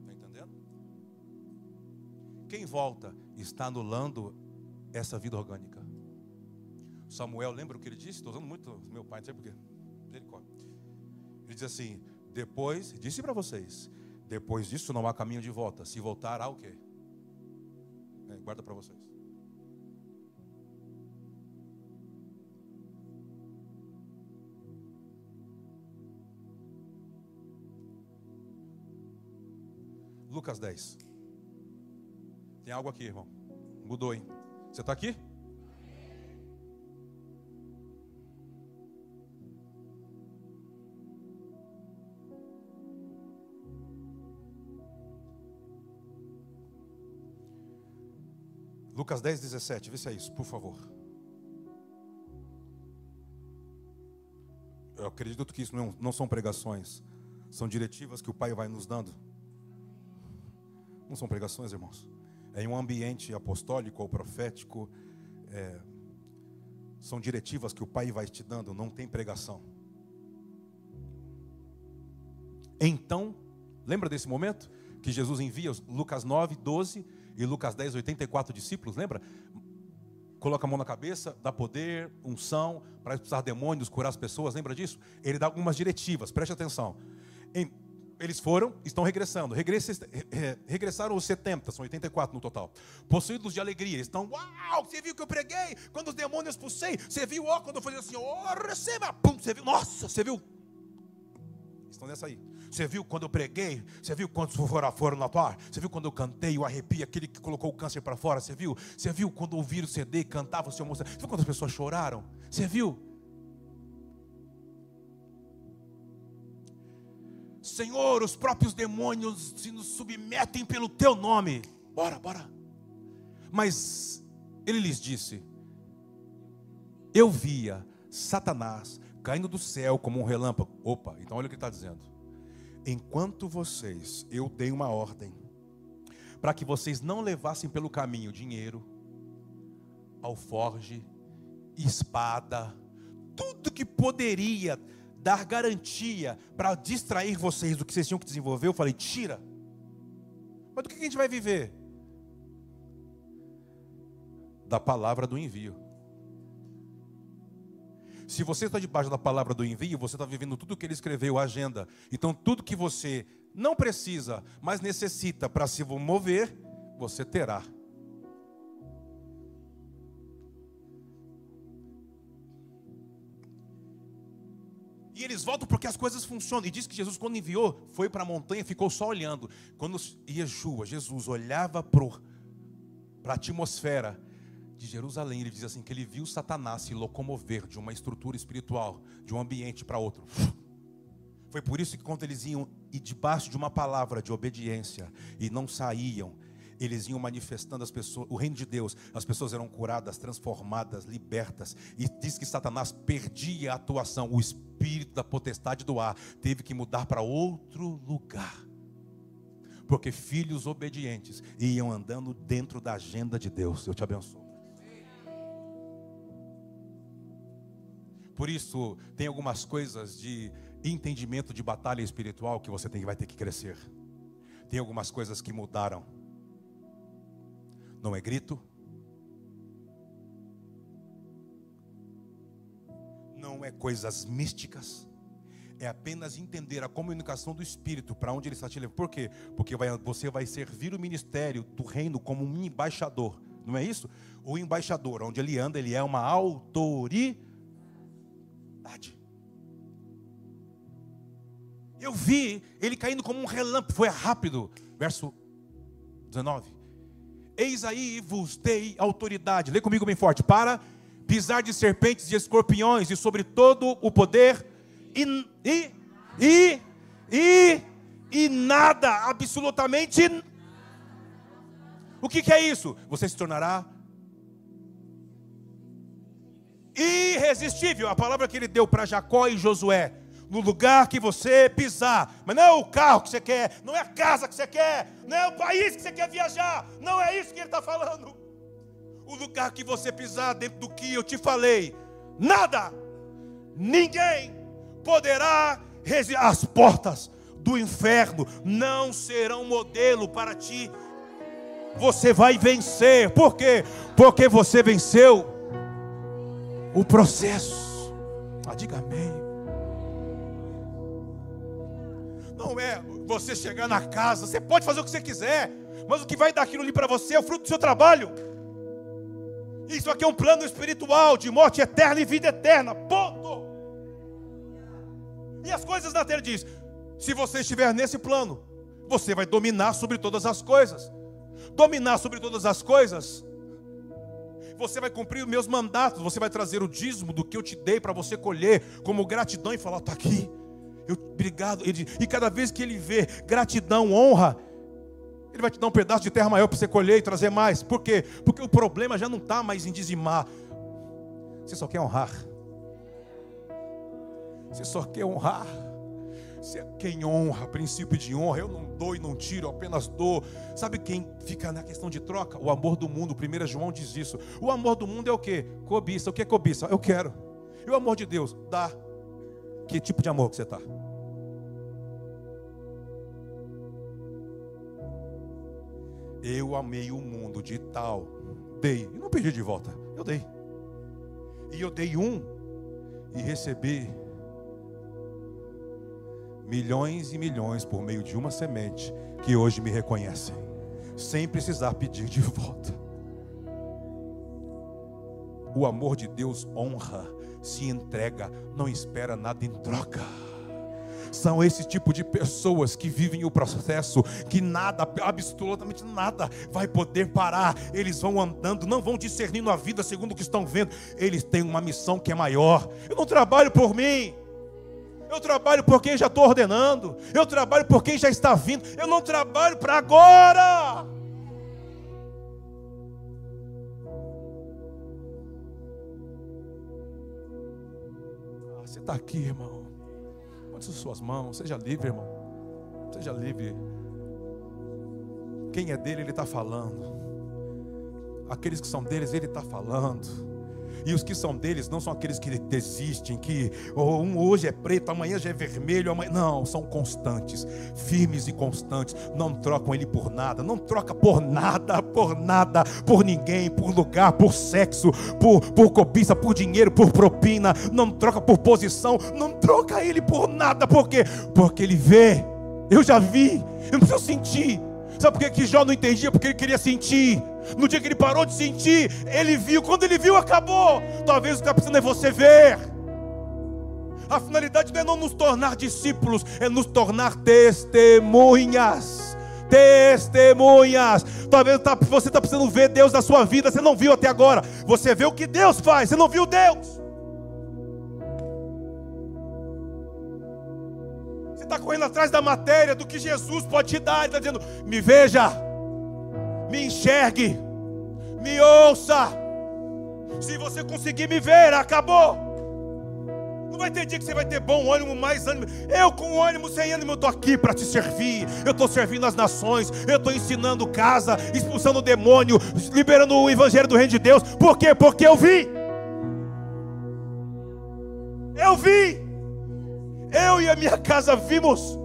Está entendendo? Quem volta está anulando essa vida orgânica. Samuel, lembra o que ele disse? Estou usando muito meu pai, não sei porquê. Ele diz assim: depois, disse para vocês, depois disso não há caminho de volta. Se voltar, há o quê? É, guarda para vocês. Lucas 10. Tem algo aqui, irmão. Mudou, hein? Você está aqui? Lucas 10, 17, vê se é isso, por favor. Eu acredito que isso não, não são pregações, são diretivas que o Pai vai nos dando. Não são pregações, irmãos. É em um ambiente apostólico ou profético. É, são diretivas que o Pai vai te dando, não tem pregação. Então, lembra desse momento? Que Jesus envia Lucas 9, 12 e Lucas 10, 84 discípulos, lembra? Coloca a mão na cabeça, dá poder, unção, para expulsar demônios, curar as pessoas, lembra disso? Ele dá algumas diretivas, preste atenção. Eles foram, estão regressando. regressaram os 70, são 84 no total. Possuídos de alegria. Eles estão, uau, você viu que eu preguei? Quando os demônios expulsei, você viu, ó, quando eu falei assim, ó, receba, pum, você viu, nossa, você viu? Estão nessa aí. Você viu quando eu preguei? Você viu quantos foram, na tua? Você viu quando eu cantei o arrepio, aquele que colocou o câncer para fora? Você viu? Você viu quando ouviram o CD cantava o seu moço? Você viu quantas pessoas choraram? Você viu? Senhor, os próprios demônios se nos submetem pelo teu nome. Bora, bora. Mas ele lhes disse: Eu via Satanás caindo do céu como um relâmpago. Opa, então olha o que ele está dizendo enquanto vocês, eu dei uma ordem, para que vocês não levassem pelo caminho dinheiro, alforge, espada, tudo que poderia dar garantia para distrair vocês do que vocês tinham que desenvolver, eu falei: tira. Mas do que a gente vai viver? Da palavra do envio. Se você está debaixo da palavra do envio, você está vivendo tudo o que ele escreveu, a agenda. Então, tudo que você não precisa, mas necessita para se mover, você terá. E eles voltam porque as coisas funcionam. E diz que Jesus, quando enviou, foi para a montanha, ficou só olhando. Quando Yeshua, Jesus, olhava para a atmosfera, de Jerusalém, ele diz assim: que ele viu Satanás se locomover de uma estrutura espiritual, de um ambiente para outro. Foi por isso que quando eles iam e debaixo de uma palavra de obediência e não saíam, eles iam manifestando as pessoas, o reino de Deus, as pessoas eram curadas, transformadas, libertas. E diz que Satanás perdia a atuação, o espírito da potestade do ar teve que mudar para outro lugar. Porque filhos obedientes iam andando dentro da agenda de Deus. Eu te abençoo. Por isso, tem algumas coisas de entendimento de batalha espiritual que você tem, vai ter que crescer. Tem algumas coisas que mudaram. Não é grito. Não é coisas místicas. É apenas entender a comunicação do Espírito para onde ele está te levando. Por quê? Porque vai, você vai servir o ministério do reino como um embaixador. Não é isso? O embaixador, onde ele anda, ele é uma autoridade Eu vi ele caindo como um relâmpago, foi rápido. Verso 19. Eis aí vos dei autoridade, lê comigo bem forte, para pisar de serpentes e escorpiões e sobre todo o poder e e e e, e nada, absolutamente o que, que é isso? Você se tornará irresistível, a palavra que ele deu para Jacó e Josué. No lugar que você pisar, mas não é o carro que você quer, não é a casa que você quer, não é o país que você quer viajar, não é isso que ele está falando. O lugar que você pisar dentro do que eu te falei, nada, ninguém poderá resistir. As portas do inferno não serão modelo para ti. Você vai vencer, por quê? Porque você venceu o processo. Ah, diga amém. Não é você chegar na casa, você pode fazer o que você quiser, mas o que vai dar aquilo ali para você é o fruto do seu trabalho. Isso aqui é um plano espiritual de morte eterna e vida eterna. Ponto. E as coisas da terra diz: se você estiver nesse plano, você vai dominar sobre todas as coisas. Dominar sobre todas as coisas você vai cumprir os meus mandatos, você vai trazer o dízimo do que eu te dei para você colher, como gratidão e falar: está aqui, eu, obrigado. Ele, e cada vez que ele vê gratidão, honra, Ele vai te dar um pedaço de terra maior para você colher e trazer mais. Por quê? Porque o problema já não está mais em dizimar. Você só quer honrar. Você só quer honrar. É quem honra, princípio de honra. Eu não dou e não tiro, eu apenas dou. Sabe quem fica na questão de troca? O amor do mundo. 1 João diz isso. O amor do mundo é o que? Cobiça. O que é cobiça? Eu quero. E o amor de Deus? Dá. Que tipo de amor que você está? Eu amei o mundo de tal. Dei. E não pedi de volta. Eu dei. E eu dei um. E recebi milhões e milhões por meio de uma semente que hoje me reconhecem. Sem precisar pedir de volta. O amor de Deus honra, se entrega, não espera nada em troca. São esse tipo de pessoas que vivem o processo, que nada, absolutamente nada, vai poder parar. Eles vão andando, não vão discernindo a vida segundo o que estão vendo. Eles têm uma missão que é maior. Eu não trabalho por mim. Eu trabalho por quem já estou ordenando. Eu trabalho por quem já está vindo. Eu não trabalho para agora. Ah, você está aqui, irmão. Levante suas mãos, seja livre, irmão. Seja livre. Quem é dele, ele está falando. Aqueles que são deles, ele está falando. E os que são deles não são aqueles que desistem, que oh, um hoje é preto, amanhã já é vermelho, amanhã... não, são constantes, firmes e constantes. Não trocam ele por nada, não troca por nada, por nada, por ninguém, por lugar, por sexo, por, por cobiça, por dinheiro, por propina. Não troca por posição, não troca ele por nada, por quê? Porque ele vê. Eu já vi, eu não preciso sentir. Sabe por que Jó não entendia? Porque ele queria sentir. No dia que ele parou de sentir, ele viu. Quando ele viu, acabou. Talvez o que está precisando é você ver. A finalidade não é não nos tornar discípulos, é nos tornar testemunhas. Testemunhas. Talvez tá, você está precisando ver Deus na sua vida, você não viu até agora. Você vê o que Deus faz, você não viu Deus. Está correndo atrás da matéria, do que Jesus pode te dar. Ele está dizendo: me veja me enxergue, me ouça. Se você conseguir me ver, acabou. Não vai ter dia que você vai ter bom ânimo, mais ânimo. Eu com ânimo, sem ânimo, eu estou aqui para te servir. Eu estou servindo as nações. Eu estou ensinando casa, expulsando o demônio, liberando o evangelho do reino de Deus. Por quê? Porque eu vi. Eu vi. Eu e a minha casa vimos.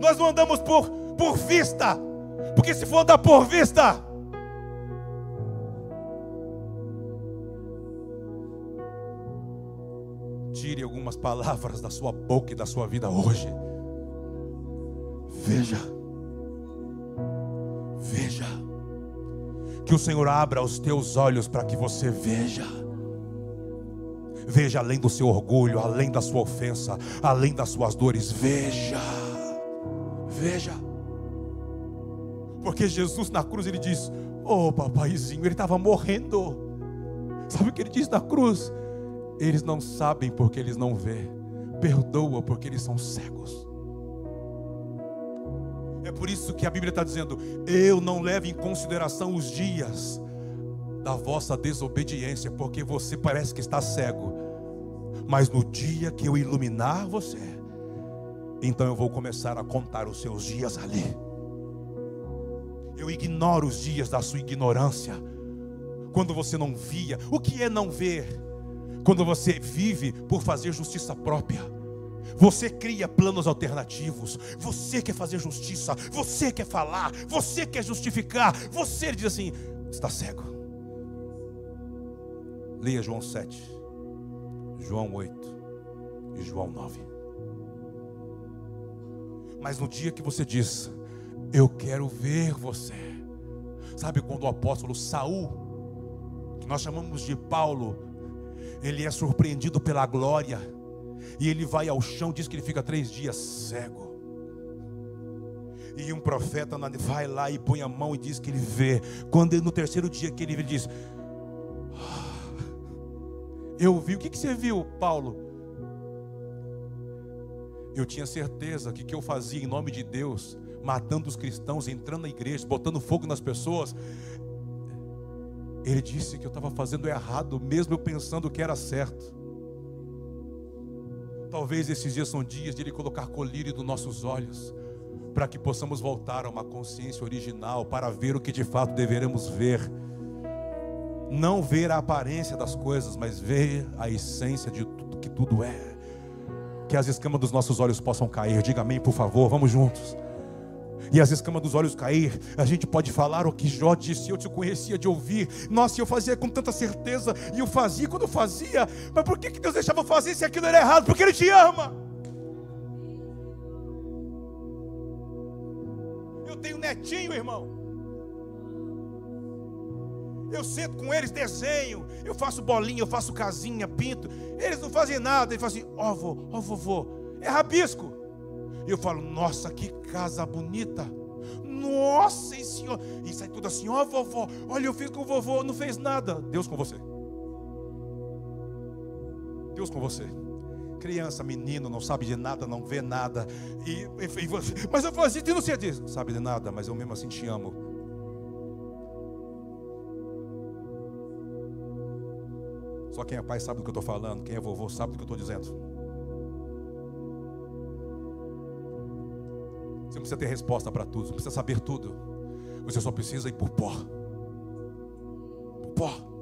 Nós não andamos por, por vista. Porque se for dar por vista, tire algumas palavras da sua boca e da sua vida hoje. Veja, veja, que o Senhor abra os teus olhos para que você veja. Veja além do seu orgulho, além da sua ofensa, além das suas dores. Veja, veja. Porque Jesus na cruz ele diz: "Oh, papaizinho, ele estava morrendo". Sabe o que ele diz na cruz? Eles não sabem porque eles não vê. Perdoa porque eles são cegos. É por isso que a Bíblia está dizendo: Eu não levo em consideração os dias da vossa desobediência, porque você parece que está cego. Mas no dia que eu iluminar você, então eu vou começar a contar os seus dias ali. Eu ignoro os dias da sua ignorância. Quando você não via, o que é não ver? Quando você vive por fazer justiça própria. Você cria planos alternativos. Você quer fazer justiça. Você quer falar. Você quer justificar. Você diz assim: está cego. Leia João 7, João 8 e João 9. Mas no dia que você diz, eu quero ver você. Sabe quando o apóstolo Saul, que nós chamamos de Paulo, ele é surpreendido pela glória, e ele vai ao chão, diz que ele fica três dias cego. E um profeta vai lá e põe a mão e diz que ele vê. Quando no terceiro dia que ele vê, ele diz: Eu vi. O que, que você viu, Paulo? Eu tinha certeza que o que eu fazia em nome de Deus matando os cristãos, entrando na igreja, botando fogo nas pessoas. Ele disse que eu estava fazendo errado, mesmo eu pensando que era certo. Talvez esses dias são dias de Ele colocar colírio nos nossos olhos, para que possamos voltar a uma consciência original, para ver o que de fato deveremos ver. Não ver a aparência das coisas, mas ver a essência de tudo que tudo é. Que as escamas dos nossos olhos possam cair. Diga amém, por favor, vamos juntos e as escamas dos olhos cair, a gente pode falar o que Jó disse, eu te conhecia de ouvir, nossa, eu fazia com tanta certeza, e eu fazia quando eu fazia, mas por que, que Deus deixava fazer se aquilo era errado? Porque Ele te ama. Eu tenho netinho, irmão. Eu sento com eles, desenho, eu faço bolinha, eu faço casinha, pinto. Eles não fazem nada, eles falam assim: ó, oh, vô, ó, vovô, é rabisco. E eu falo, nossa, que casa bonita. Nossa, senhor. E sai tudo assim, ó oh, vovó, olha, eu fiz com o vovô, não fez nada. Deus com você. Deus com você. Criança, menino, não sabe de nada, não vê nada. E, e mas eu falo assim, não sei disso. Sabe de nada, mas eu mesmo assim te amo. Só quem é pai sabe do que eu estou falando, quem é vovô sabe do que eu estou dizendo. Você não precisa ter resposta para tudo, não precisa saber tudo. Você só precisa ir por pó. Por pó.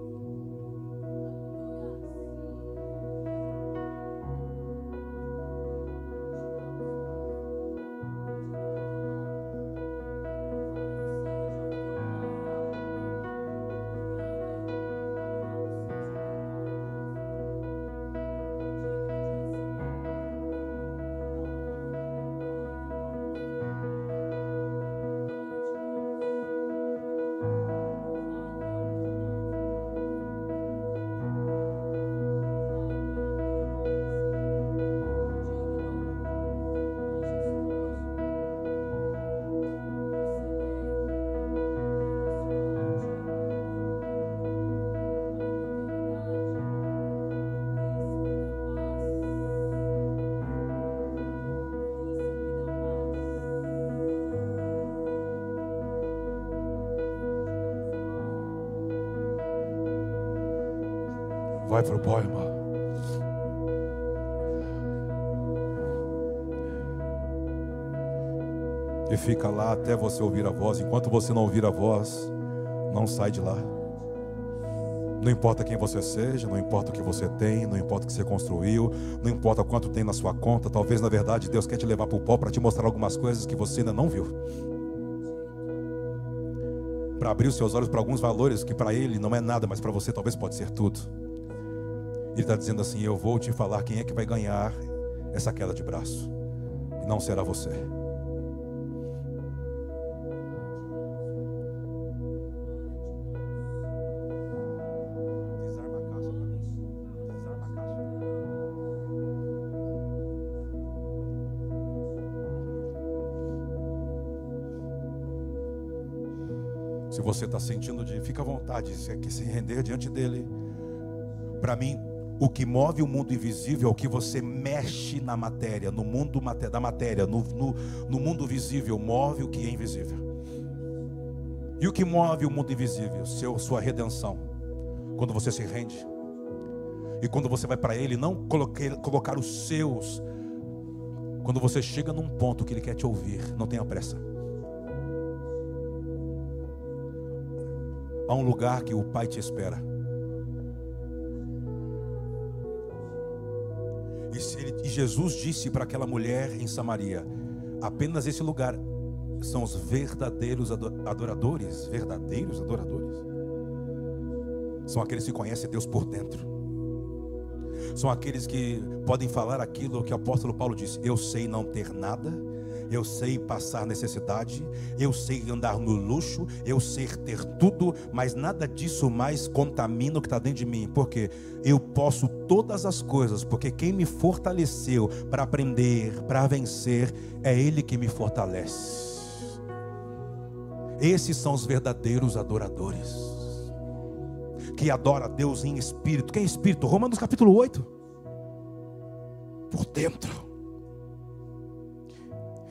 Vai para o poema. E fica lá até você ouvir a voz. Enquanto você não ouvir a voz, não sai de lá. Não importa quem você seja, não importa o que você tem, não importa o que você construiu, não importa quanto tem na sua conta. Talvez na verdade Deus quer te levar para o pó para te mostrar algumas coisas que você ainda não viu. Para abrir os seus olhos para alguns valores que para Ele não é nada, mas para você talvez pode ser tudo. Ele está dizendo assim: Eu vou te falar quem é que vai ganhar essa queda de braço. E não será você. Se você está sentindo de, fica à vontade, se, se render diante dele. Para mim, o que move o mundo invisível é o que você mexe na matéria, no mundo da matéria, no, no, no mundo visível, move o que é invisível. E o que move o mundo invisível? Seu, sua redenção. Quando você se rende. E quando você vai para Ele, não colocar, colocar os seus. Quando você chega num ponto que Ele quer te ouvir, não tenha pressa. Há um lugar que o Pai te espera. Jesus disse para aquela mulher em Samaria: apenas esse lugar são os verdadeiros adoradores. Verdadeiros adoradores. São aqueles que conhecem Deus por dentro. São aqueles que podem falar aquilo que o apóstolo Paulo disse: Eu sei não ter nada eu sei passar necessidade, eu sei andar no luxo, eu sei ter tudo, mas nada disso mais contamina o que está dentro de mim, porque eu posso todas as coisas, porque quem me fortaleceu para aprender, para vencer, é Ele que me fortalece. Esses são os verdadeiros adoradores, que adora a Deus em espírito. Quem é espírito? Romanos capítulo 8. Por dentro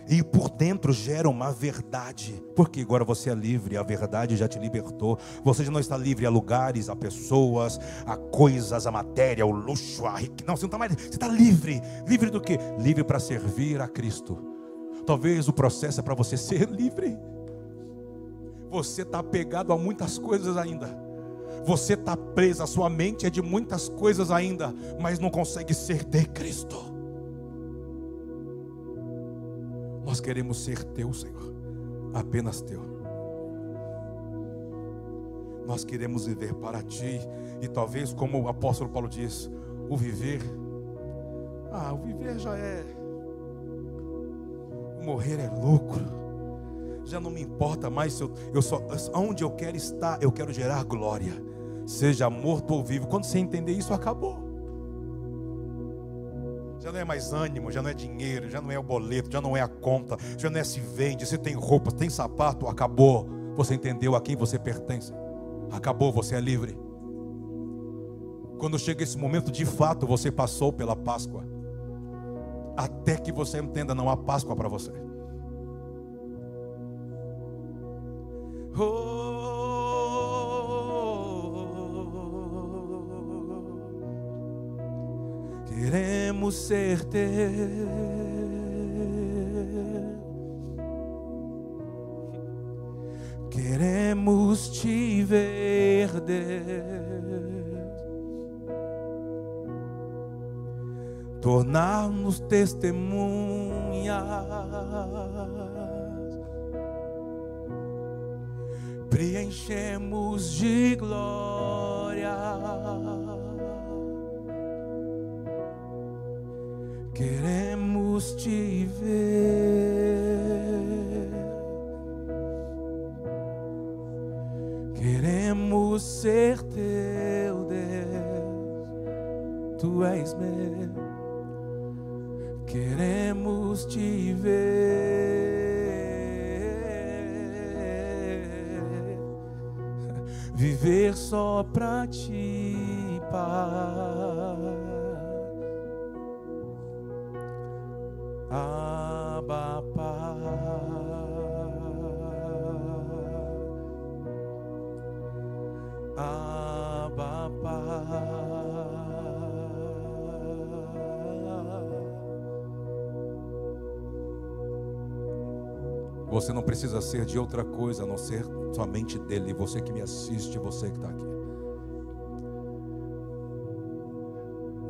e por dentro gera uma verdade, porque agora você é livre, a verdade já te libertou. Você já não está livre a lugares, a pessoas, a coisas, a matéria, o luxo, a riqueza. Não, você não está mais. Você está livre. Livre do que? Livre para servir a Cristo. Talvez o processo é para você ser livre. Você está apegado a muitas coisas ainda. Você está preso, a sua mente é de muitas coisas ainda, mas não consegue ser de Cristo. Nós queremos ser teu, Senhor, apenas teu. Nós queremos viver para ti, e talvez, como o apóstolo Paulo diz, o viver, ah, o viver já é, o morrer é lucro, já não me importa mais se eu, eu só, onde eu quero estar, eu quero gerar glória, seja morto ou vivo. Quando você entender isso, acabou já não é mais ânimo, já não é dinheiro, já não é o boleto, já não é a conta, já não é se vende, se tem roupa, tem sapato, acabou. Você entendeu a quem você pertence? Acabou, você é livre. Quando chega esse momento, de fato, você passou pela Páscoa. Até que você entenda, não há Páscoa para você. Oh. Queremos ser teu. Queremos te ver. Tornar-nos testemunhas. Preenchemos de glória Queremos te ver. Queremos ser teu Deus. Tu és meu. Queremos te ver. Viver só pra ti, Pai. Abba, Abba, Você não precisa ser de outra coisa a não ser somente dele. Você que me assiste, você que está aqui.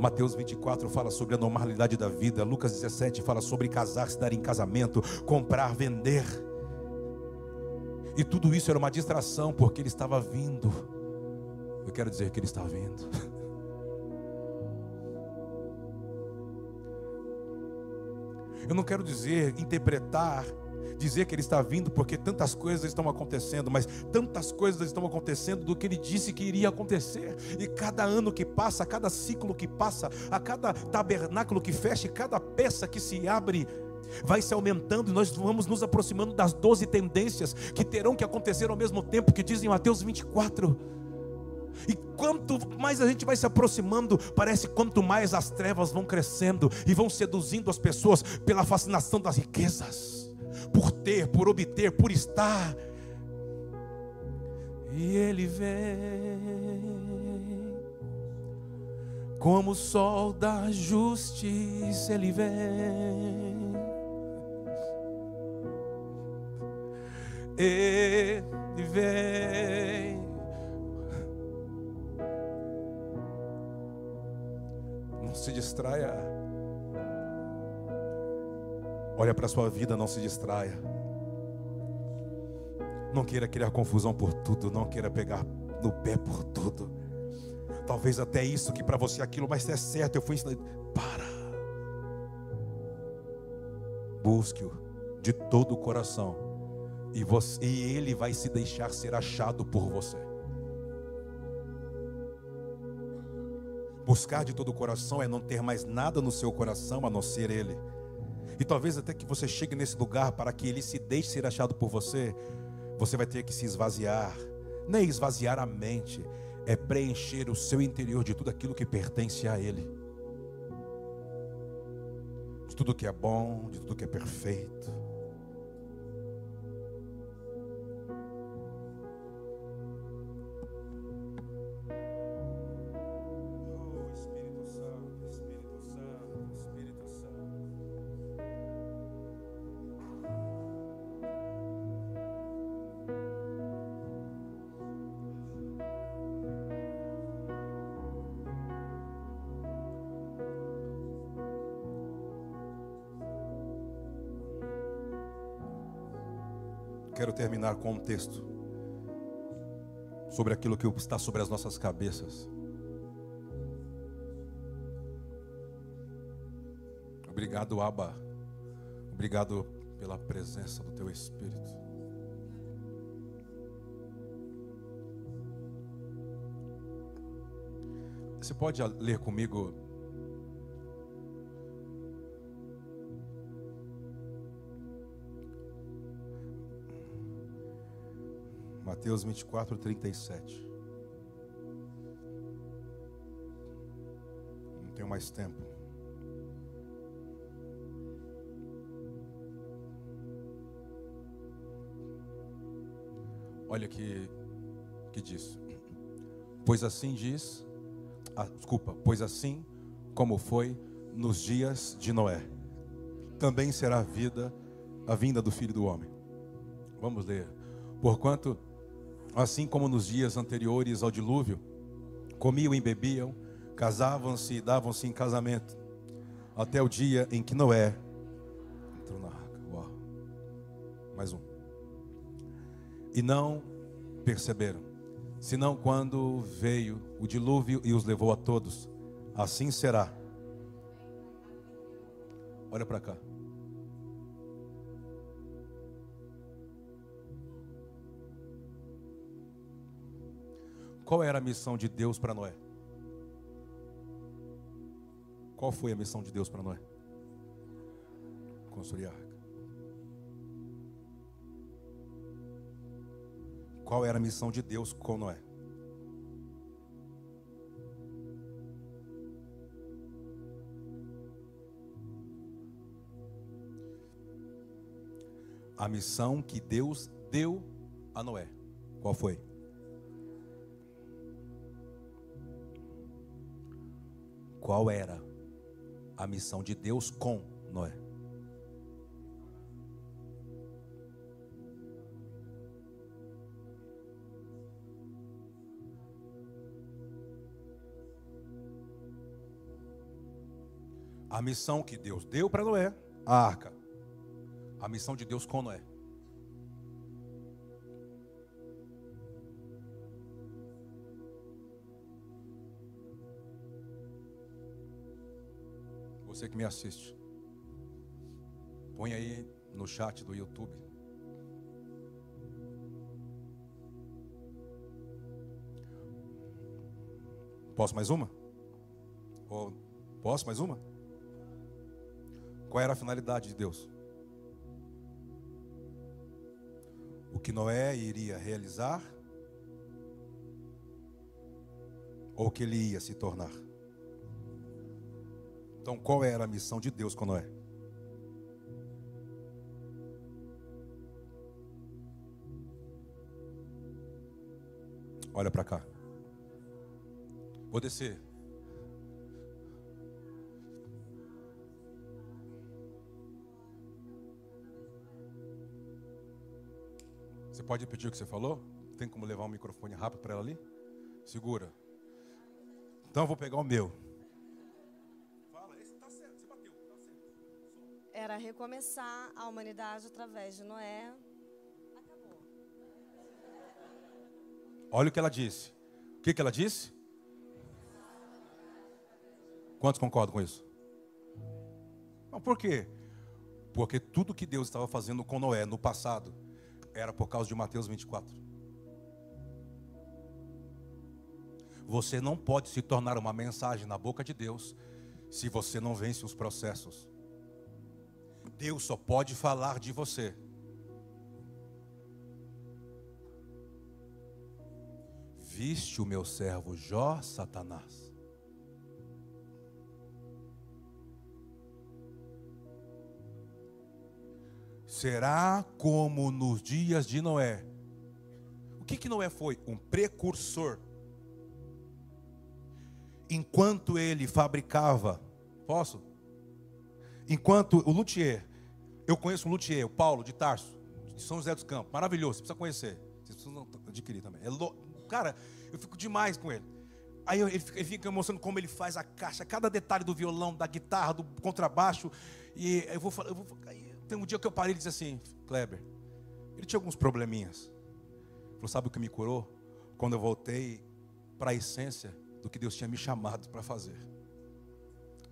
Mateus 24 fala sobre a normalidade da vida. Lucas 17 fala sobre casar, se dar em casamento, comprar, vender. E tudo isso era uma distração, porque ele estava vindo. Eu quero dizer que ele está vindo. Eu não quero dizer, interpretar dizer que ele está vindo porque tantas coisas estão acontecendo, mas tantas coisas estão acontecendo do que ele disse que iria acontecer. E cada ano que passa, cada ciclo que passa, a cada tabernáculo que fecha, cada peça que se abre, vai se aumentando e nós vamos nos aproximando das 12 tendências que terão que acontecer ao mesmo tempo que dizem Mateus 24. E quanto mais a gente vai se aproximando, parece quanto mais as trevas vão crescendo e vão seduzindo as pessoas pela fascinação das riquezas por ter, por obter, por estar. E ele vem como o sol da justiça, ele vem. Ele vem. Não se distraia. Olha para a sua vida, não se distraia. Não queira criar confusão por tudo, não queira pegar no pé por tudo. Talvez até isso que para você aquilo, mas é certo, eu fui ensinado. Para. Busque-o de todo o coração. E, você, e ele vai se deixar ser achado por você. Buscar de todo o coração é não ter mais nada no seu coração a não ser ele. E talvez até que você chegue nesse lugar para que ele se deixe ser achado por você, você vai ter que se esvaziar. Nem é esvaziar a mente, é preencher o seu interior de tudo aquilo que pertence a ele. de tudo que é bom, de tudo que é perfeito. Quero terminar com um texto sobre aquilo que está sobre as nossas cabeças. Obrigado, Abba. Obrigado pela presença do teu Espírito. Você pode ler comigo Mateus 24, 37. Não tenho mais tempo. Olha que que diz. Pois assim diz, ah, desculpa, pois assim como foi nos dias de Noé, também será a vida, a vinda do Filho do Homem. Vamos ler. Porquanto assim como nos dias anteriores ao dilúvio, comiam e bebiam, casavam-se e davam-se em casamento, até o dia em que Noé entrou na arca. Uau. Mais um. E não perceberam, senão quando veio o dilúvio e os levou a todos. Assim será. Olha para cá. Qual era a missão de Deus para Noé? Qual foi a missão de Deus para Noé? Construir a arca. Qual era a missão de Deus com Noé? A missão que Deus deu a Noé. Qual foi? Qual era a missão de Deus com Noé. A missão que Deus deu para Noé, a arca. A missão de Deus com Noé. Você que me assiste. Põe aí no chat do YouTube. Posso mais uma? Ou, posso mais uma? Qual era a finalidade de Deus? O que Noé iria realizar? Ou o que ele ia se tornar? Então, qual era a missão de Deus com Noé? Olha para cá. Vou descer. Você pode repetir o que você falou? Tem como levar um microfone rápido para ela ali? Segura. Então eu vou pegar o meu. Era recomeçar a humanidade através de Noé. Acabou. Olha o que ela disse. O que, que ela disse? Quantos concordam com isso? Por quê? Porque tudo que Deus estava fazendo com Noé no passado era por causa de Mateus 24. Você não pode se tornar uma mensagem na boca de Deus se você não vence os processos. Deus só pode falar de você. Viste o meu servo Jó, Satanás. será como nos dias de Noé. O que, que Noé foi? Um precursor. Enquanto ele fabricava, posso? Enquanto o luthier, eu conheço um luthier, o Paulo de Tarso, de São José dos Campos, maravilhoso, você precisa conhecer, vocês precisam adquirir também. É lo... Cara, eu fico demais com ele. Aí ele fica, ele fica mostrando como ele faz a caixa, cada detalhe do violão, da guitarra, do contrabaixo. E eu vou falar, eu vou, tem um dia que eu parei e disse assim, Kleber, ele tinha alguns probleminhas. Ele falou, sabe o que me curou? Quando eu voltei para a essência do que Deus tinha me chamado para fazer.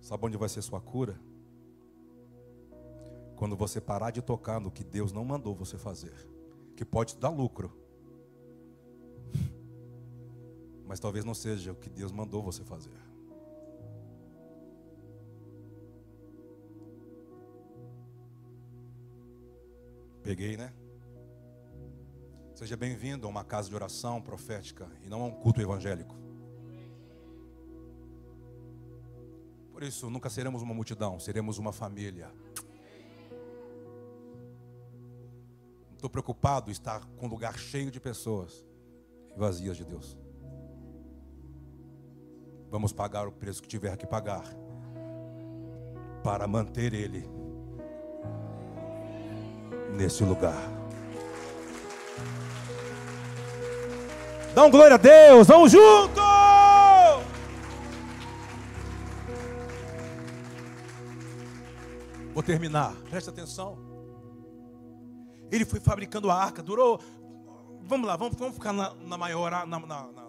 Sabe onde vai ser sua cura? Quando você parar de tocar no que Deus não mandou você fazer, que pode dar lucro, mas talvez não seja o que Deus mandou você fazer. Peguei, né? Seja bem-vindo a uma casa de oração profética e não a um culto evangélico. Por isso, nunca seremos uma multidão, seremos uma família. Estou preocupado em estar com um lugar cheio de pessoas vazias de Deus. Vamos pagar o preço que tiver que pagar para manter Ele nesse lugar. Um glória a Deus, vamos junto! Vou terminar, presta atenção. Ele foi fabricando a arca, durou. Vamos lá, vamos, vamos ficar na, na maior, na, na, na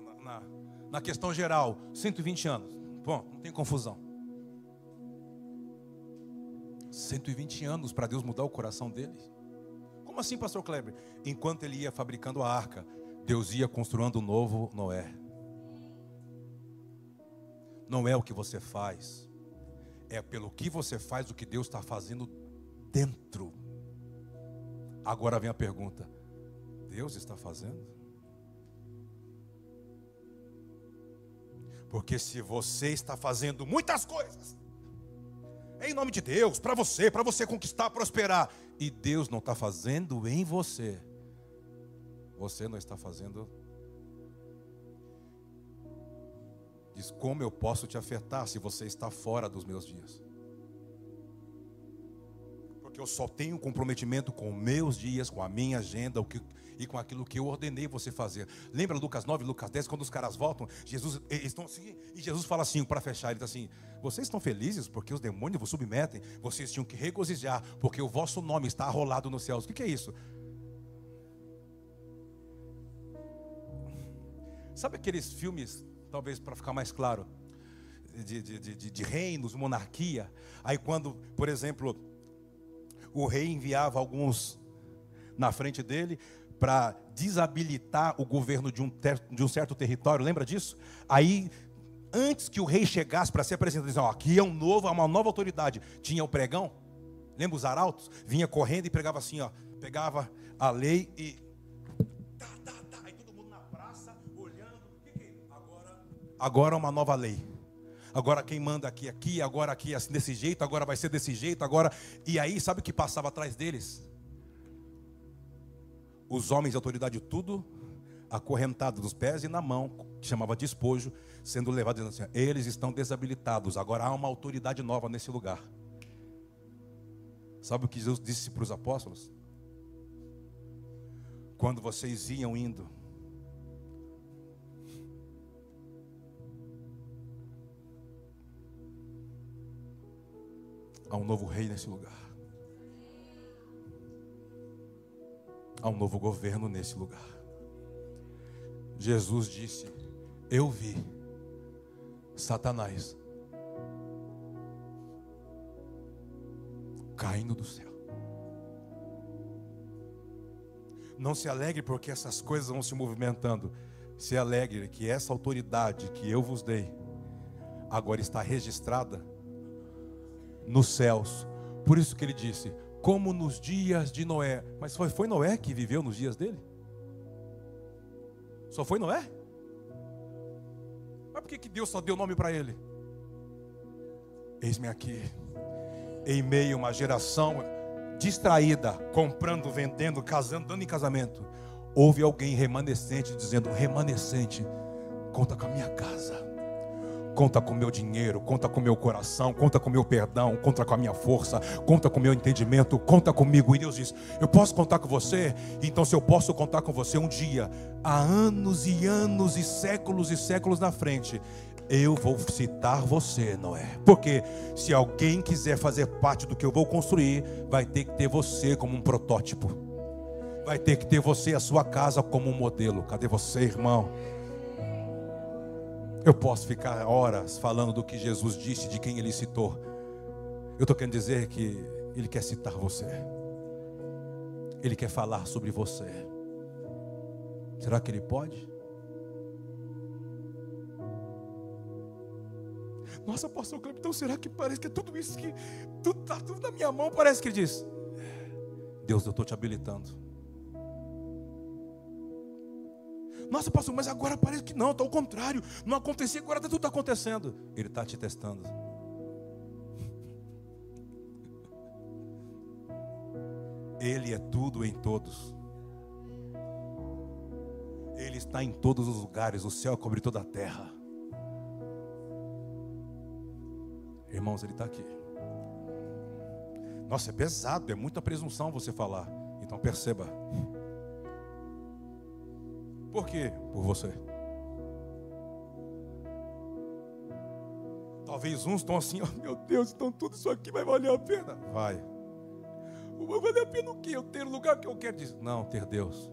na questão geral, 120 anos. Bom, não tem confusão. 120 anos para Deus mudar o coração dele. Como assim, pastor Kleber? Enquanto ele ia fabricando a arca, Deus ia construindo um novo Noé. Não é o que você faz, é pelo que você faz o que Deus está fazendo dentro. Agora vem a pergunta: Deus está fazendo? Porque se você está fazendo muitas coisas, em nome de Deus, para você, para você conquistar, prosperar, e Deus não está fazendo em você, você não está fazendo. Diz como eu posso te afetar se você está fora dos meus dias? Porque eu só tenho comprometimento com meus dias, com a minha agenda, o que e com aquilo que eu ordenei você fazer. Lembra Lucas 9, Lucas 10, quando os caras voltam, Jesus estão assim, e Jesus fala assim para fechar, ele diz assim: "Vocês estão felizes porque os demônios vos submetem? Vocês tinham que regozijar porque o vosso nome está arrolado nos céus". O que, que é isso? Sabe aqueles filmes, talvez para ficar mais claro, de, de, de, de, reinos, monarquia. Aí quando, por exemplo, o rei enviava alguns na frente dele, para desabilitar o governo de um, ter, de um certo território, lembra disso? Aí, antes que o rei chegasse para se apresentar, dizia, ó, aqui é um novo, uma nova autoridade. Tinha o pregão, lembra os arautos? Vinha correndo e pregava assim, ó, pegava a lei e tá, tá, tá. Aí todo mundo na praça olhando, é? Agora, agora é uma nova lei. Agora quem manda aqui aqui, agora aqui assim desse jeito, agora vai ser desse jeito, agora. E aí, sabe o que passava atrás deles? os homens de autoridade tudo acorrentados nos pés e na mão, que chamava despojo, sendo levados dizendo assim: eles estão desabilitados, agora há uma autoridade nova nesse lugar. Sabe o que Jesus disse para os apóstolos? Quando vocês iam indo, há um novo rei nesse lugar. Há um novo governo nesse lugar. Jesus disse: Eu vi Satanás caindo do céu. Não se alegre porque essas coisas vão se movimentando. Se alegre que essa autoridade que eu vos dei agora está registrada nos céus. Por isso que ele disse: como nos dias de Noé. Mas foi, foi Noé que viveu nos dias dele? Só foi Noé? Mas por que, que Deus só deu nome para ele? Eis-me aqui, em meio a uma geração distraída, comprando, vendendo, casando, dando em casamento, houve alguém remanescente dizendo: remanescente, conta com a minha casa. Conta com meu dinheiro, conta com meu coração, conta com meu perdão, conta com a minha força, conta com meu entendimento, conta comigo. E Deus diz: Eu posso contar com você? Então, se eu posso contar com você um dia, há anos e anos e séculos e séculos na frente, eu vou citar você, Noé. Porque se alguém quiser fazer parte do que eu vou construir, vai ter que ter você como um protótipo. Vai ter que ter você a sua casa como um modelo. Cadê você, irmão? Eu posso ficar horas falando do que Jesus disse, de quem ele citou. Eu estou querendo dizer que ele quer citar você. Ele quer falar sobre você. Será que ele pode? Nossa, pastor Cleber, então será que parece que é tudo isso que tudo está tudo na minha mão? Parece que ele diz: Deus, eu estou te habilitando. Nossa, pastor, mas agora parece que não, está ao contrário. Não acontecia, agora tudo está acontecendo. Ele está te testando. Ele é tudo em todos. Ele está em todos os lugares. O céu cobre toda a terra. Irmãos, Ele está aqui. Nossa, é pesado, é muita presunção você falar. Então perceba. Por quê? Por você. Talvez uns estão assim, oh, meu Deus, então tudo isso aqui vai valer a pena. Vai. Vai valer a pena o quê? Eu ter o lugar que eu quero. Diz, não, ter Deus.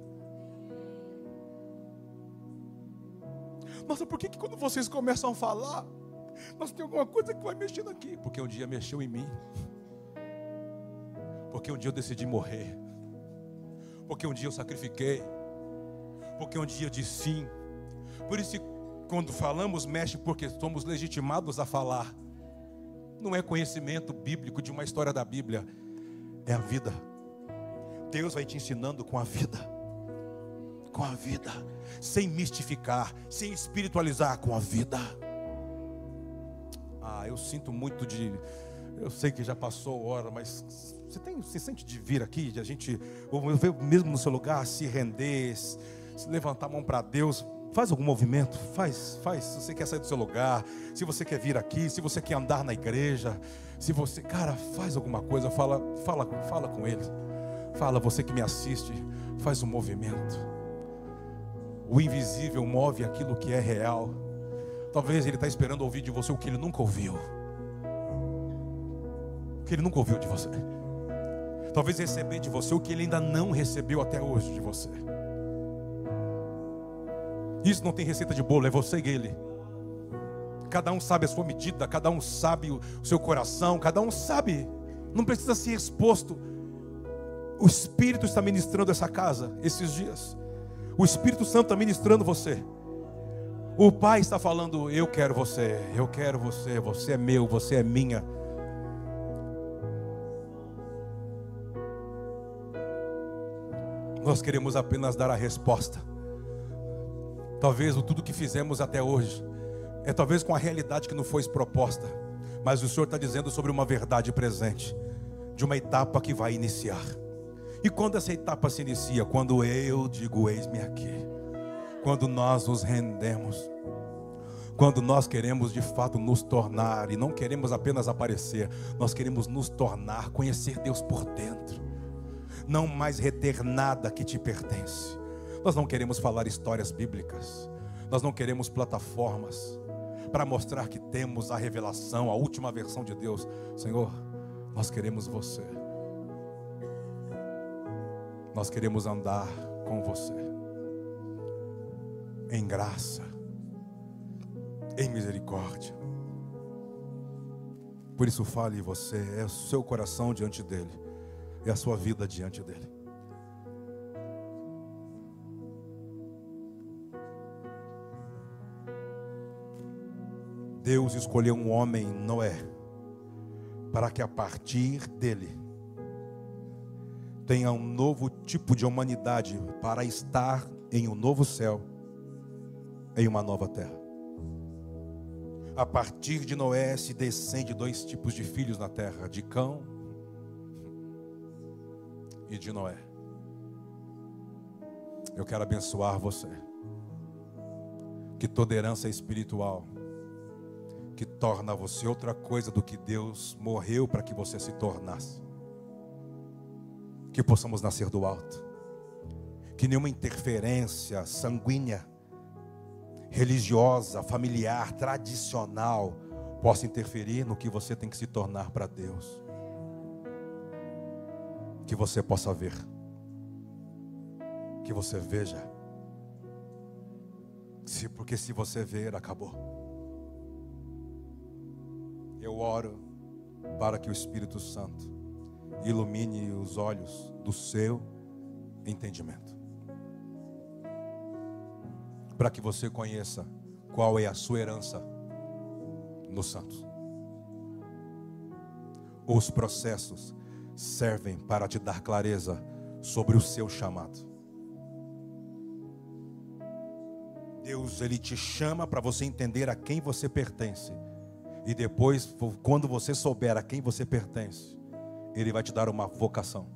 Nossa, por que, que quando vocês começam a falar, nós tem alguma coisa que vai mexendo aqui? Porque um dia mexeu em mim. Porque um dia eu decidi morrer. Porque um dia eu sacrifiquei porque um dia de sim. Por isso, quando falamos, mexe porque somos legitimados a falar. Não é conhecimento bíblico de uma história da Bíblia, é a vida. Deus vai te ensinando com a vida. Com a vida, sem mistificar, sem espiritualizar, com a vida. Ah, eu sinto muito de. Eu sei que já passou hora, mas você tem, você sente de vir aqui, de a gente, ou mesmo no seu lugar, se render, se levantar a mão para Deus, faz algum movimento, faz, faz. Se você quer sair do seu lugar, se você quer vir aqui, se você quer andar na igreja, se você, cara, faz alguma coisa, fala, fala, fala com ele. Fala, você que me assiste, faz um movimento. O invisível move aquilo que é real. Talvez ele está esperando ouvir de você o que ele nunca ouviu. O que ele nunca ouviu de você. Talvez receber de você o que ele ainda não recebeu até hoje de você. Isso não tem receita de bolo, é você e ele. Cada um sabe a sua medida, cada um sabe o seu coração, cada um sabe. Não precisa ser exposto. O Espírito está ministrando essa casa esses dias. O Espírito Santo está ministrando você. O Pai está falando: Eu quero você, eu quero você, você é meu, você é minha. Nós queremos apenas dar a resposta. Talvez o tudo que fizemos até hoje é talvez com a realidade que não foi proposta, mas o Senhor está dizendo sobre uma verdade presente, de uma etapa que vai iniciar. E quando essa etapa se inicia? Quando eu digo: Eis-me aqui. Quando nós nos rendemos. Quando nós queremos de fato nos tornar, e não queremos apenas aparecer, nós queremos nos tornar, conhecer Deus por dentro, não mais reter nada que te pertence. Nós não queremos falar histórias bíblicas. Nós não queremos plataformas para mostrar que temos a revelação, a última versão de Deus. Senhor, nós queremos você. Nós queremos andar com você. Em graça, em misericórdia. Por isso fale você, é o seu coração diante dele, é a sua vida diante dele. Deus escolheu um homem, Noé, para que a partir dele tenha um novo tipo de humanidade para estar em um novo céu, em uma nova terra. A partir de Noé se descende dois tipos de filhos na terra: de cão e de Noé. Eu quero abençoar você. Que toda herança espiritual que torna você outra coisa do que Deus morreu para que você se tornasse. Que possamos nascer do alto. Que nenhuma interferência sanguínea, religiosa, familiar, tradicional possa interferir no que você tem que se tornar para Deus. Que você possa ver. Que você veja. Se, porque se você ver, acabou. Eu oro para que o Espírito Santo ilumine os olhos do seu entendimento. Para que você conheça qual é a sua herança nos santos. Os processos servem para te dar clareza sobre o seu chamado. Deus, Ele te chama para você entender a quem você pertence. E depois, quando você souber a quem você pertence, Ele vai te dar uma vocação.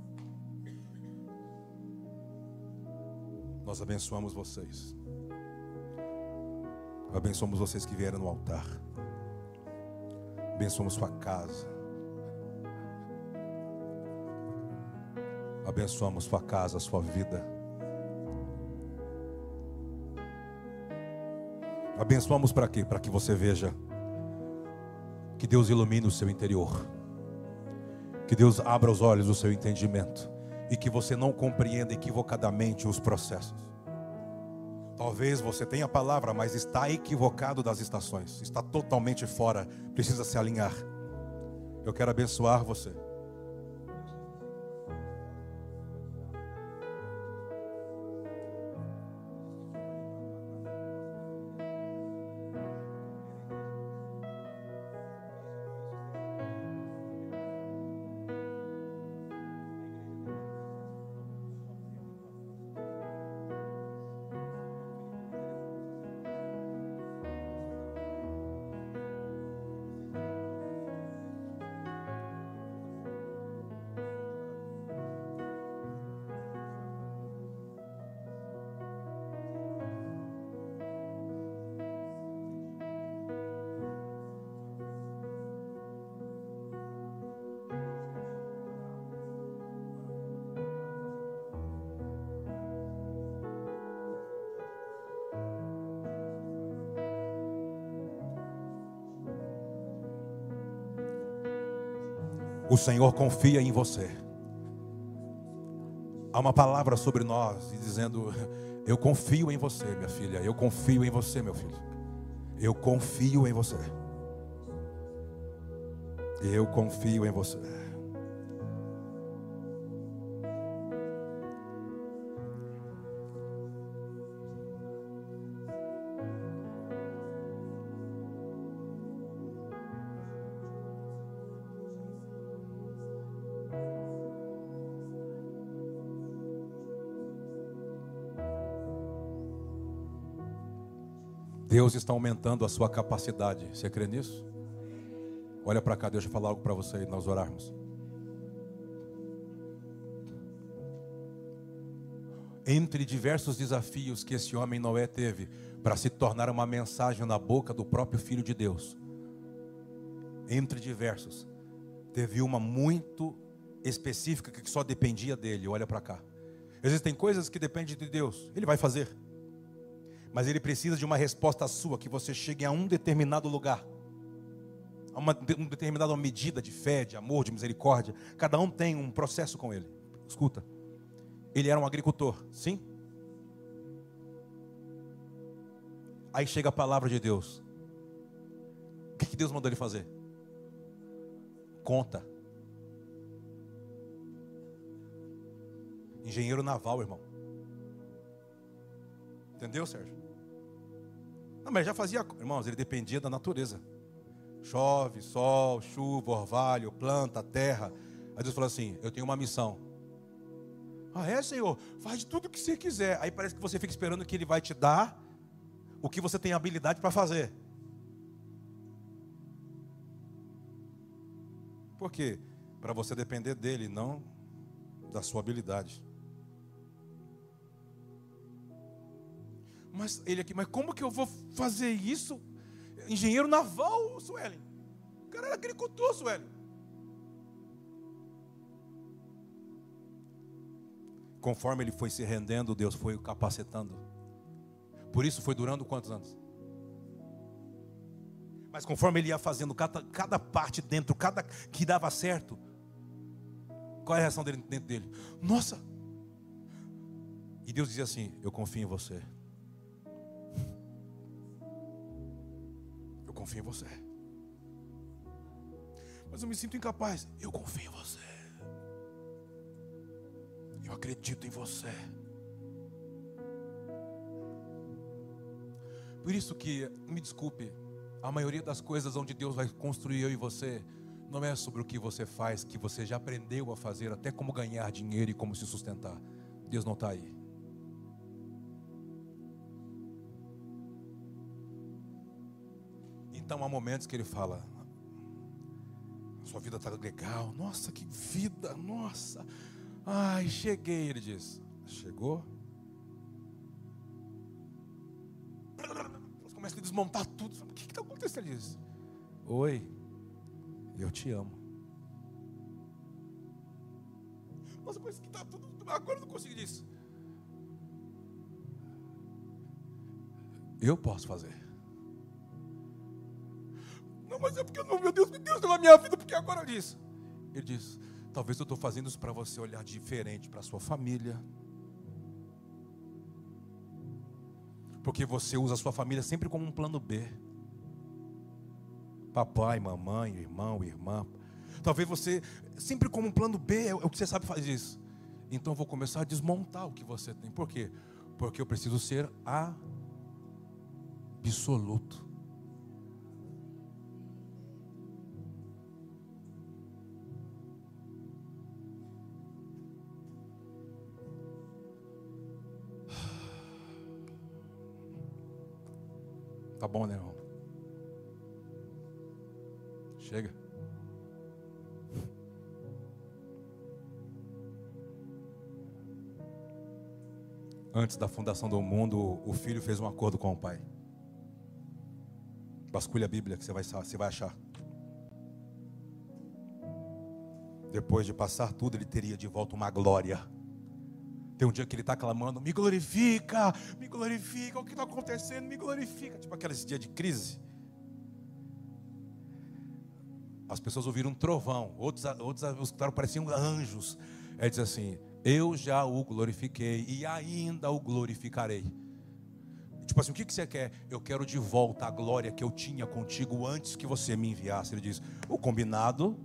Nós abençoamos vocês. Abençoamos vocês que vieram no altar. Abençoamos sua casa. Abençoamos sua casa, sua vida. Abençoamos para quê? Para que você veja que Deus ilumine o seu interior. Que Deus abra os olhos do seu entendimento e que você não compreenda equivocadamente os processos. Talvez você tenha a palavra, mas está equivocado das estações, está totalmente fora, precisa se alinhar. Eu quero abençoar você. O Senhor confia em você. Há uma palavra sobre nós dizendo: Eu confio em você, minha filha. Eu confio em você, meu filho. Eu confio em você. Eu confio em você. Deus está aumentando a sua capacidade. Você crê nisso? Olha para cá, deixa eu falar algo para você e nós orarmos. Entre diversos desafios que esse homem Noé teve para se tornar uma mensagem na boca do próprio Filho de Deus, entre diversos, teve uma muito específica que só dependia dele. Olha para cá. Existem coisas que dependem de Deus, Ele vai fazer mas ele precisa de uma resposta sua, que você chegue a um determinado lugar, a uma, uma determinada medida de fé, de amor, de misericórdia. Cada um tem um processo com ele. Escuta, ele era um agricultor, sim? Aí chega a palavra de Deus. O que, Deus mandou ele fazer? Conta. Engenheiro naval, irmão. Entendeu, Sérgio? Não, mas já fazia, irmãos, ele dependia da natureza. Chove, sol, chuva, orvalho, planta, terra. Aí Deus falou assim: Eu tenho uma missão. Ah, é, Senhor? Faz tudo o que você quiser. Aí parece que você fica esperando que Ele vai te dar o que você tem habilidade para fazer. Por quê? Para você depender dele, não da sua habilidade. Mas ele aqui, mas como que eu vou fazer isso? Engenheiro naval, Suelen. O cara era agricultor, Suelen. Conforme ele foi se rendendo, Deus foi o capacitando. Por isso foi durando quantos anos? Mas conforme ele ia fazendo cada, cada parte dentro, cada que dava certo, qual é a reação dele dentro dele? Nossa! E Deus dizia assim: Eu confio em você. Confio em você. Mas eu me sinto incapaz. Eu confio em você. Eu acredito em você. Por isso que, me desculpe, a maioria das coisas onde Deus vai construir eu e você, não é sobre o que você faz, que você já aprendeu a fazer, até como ganhar dinheiro e como se sustentar. Deus não está aí. Então há momentos que ele fala: sua vida está legal, nossa, que vida, nossa. Ai, cheguei, ele diz. Chegou? começa a desmontar tudo. O que está acontecendo? Ele diz: Oi, eu te amo. Nossa, mas que está tudo. Agora eu não consigo disso. Eu posso fazer. Não, mas é porque, não, meu Deus, meu Deus, na minha vida, porque agora disso. Ele diz: Talvez eu estou fazendo isso para você olhar diferente para a sua família Porque você usa a sua família sempre como um plano B. Papai, mamãe, irmão, irmã. Talvez você, sempre como um plano B, é o que você sabe fazer isso. Então eu vou começar a desmontar o que você tem. Por quê? Porque eu preciso ser absoluto. Tá bom, né, irmão? Chega. Antes da fundação do mundo, o filho fez um acordo com o pai. Vasculhe a Bíblia que você vai, você vai achar. Depois de passar tudo, ele teria de volta uma glória. Tem um dia que ele está clamando: me glorifica, me glorifica, o que está acontecendo? Me glorifica. Tipo aqueles dias de crise. As pessoas ouviram um trovão, outros, outros escutaram, pareciam anjos. Ele diz assim: Eu já o glorifiquei e ainda o glorificarei. Tipo assim, o que, que você quer? Eu quero de volta a glória que eu tinha contigo antes que você me enviasse. Ele diz: O combinado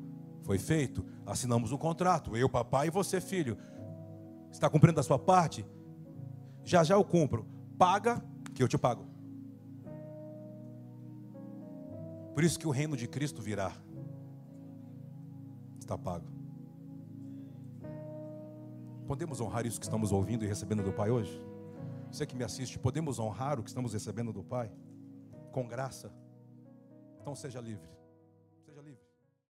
foi feito, assinamos um contrato, eu, papai, e você, filho. Está cumprindo a sua parte? Já já eu cumpro. Paga, que eu te pago. Por isso que o reino de Cristo virá. Está pago. Podemos honrar isso que estamos ouvindo e recebendo do Pai hoje? Você que me assiste, podemos honrar o que estamos recebendo do Pai? Com graça? Então seja livre.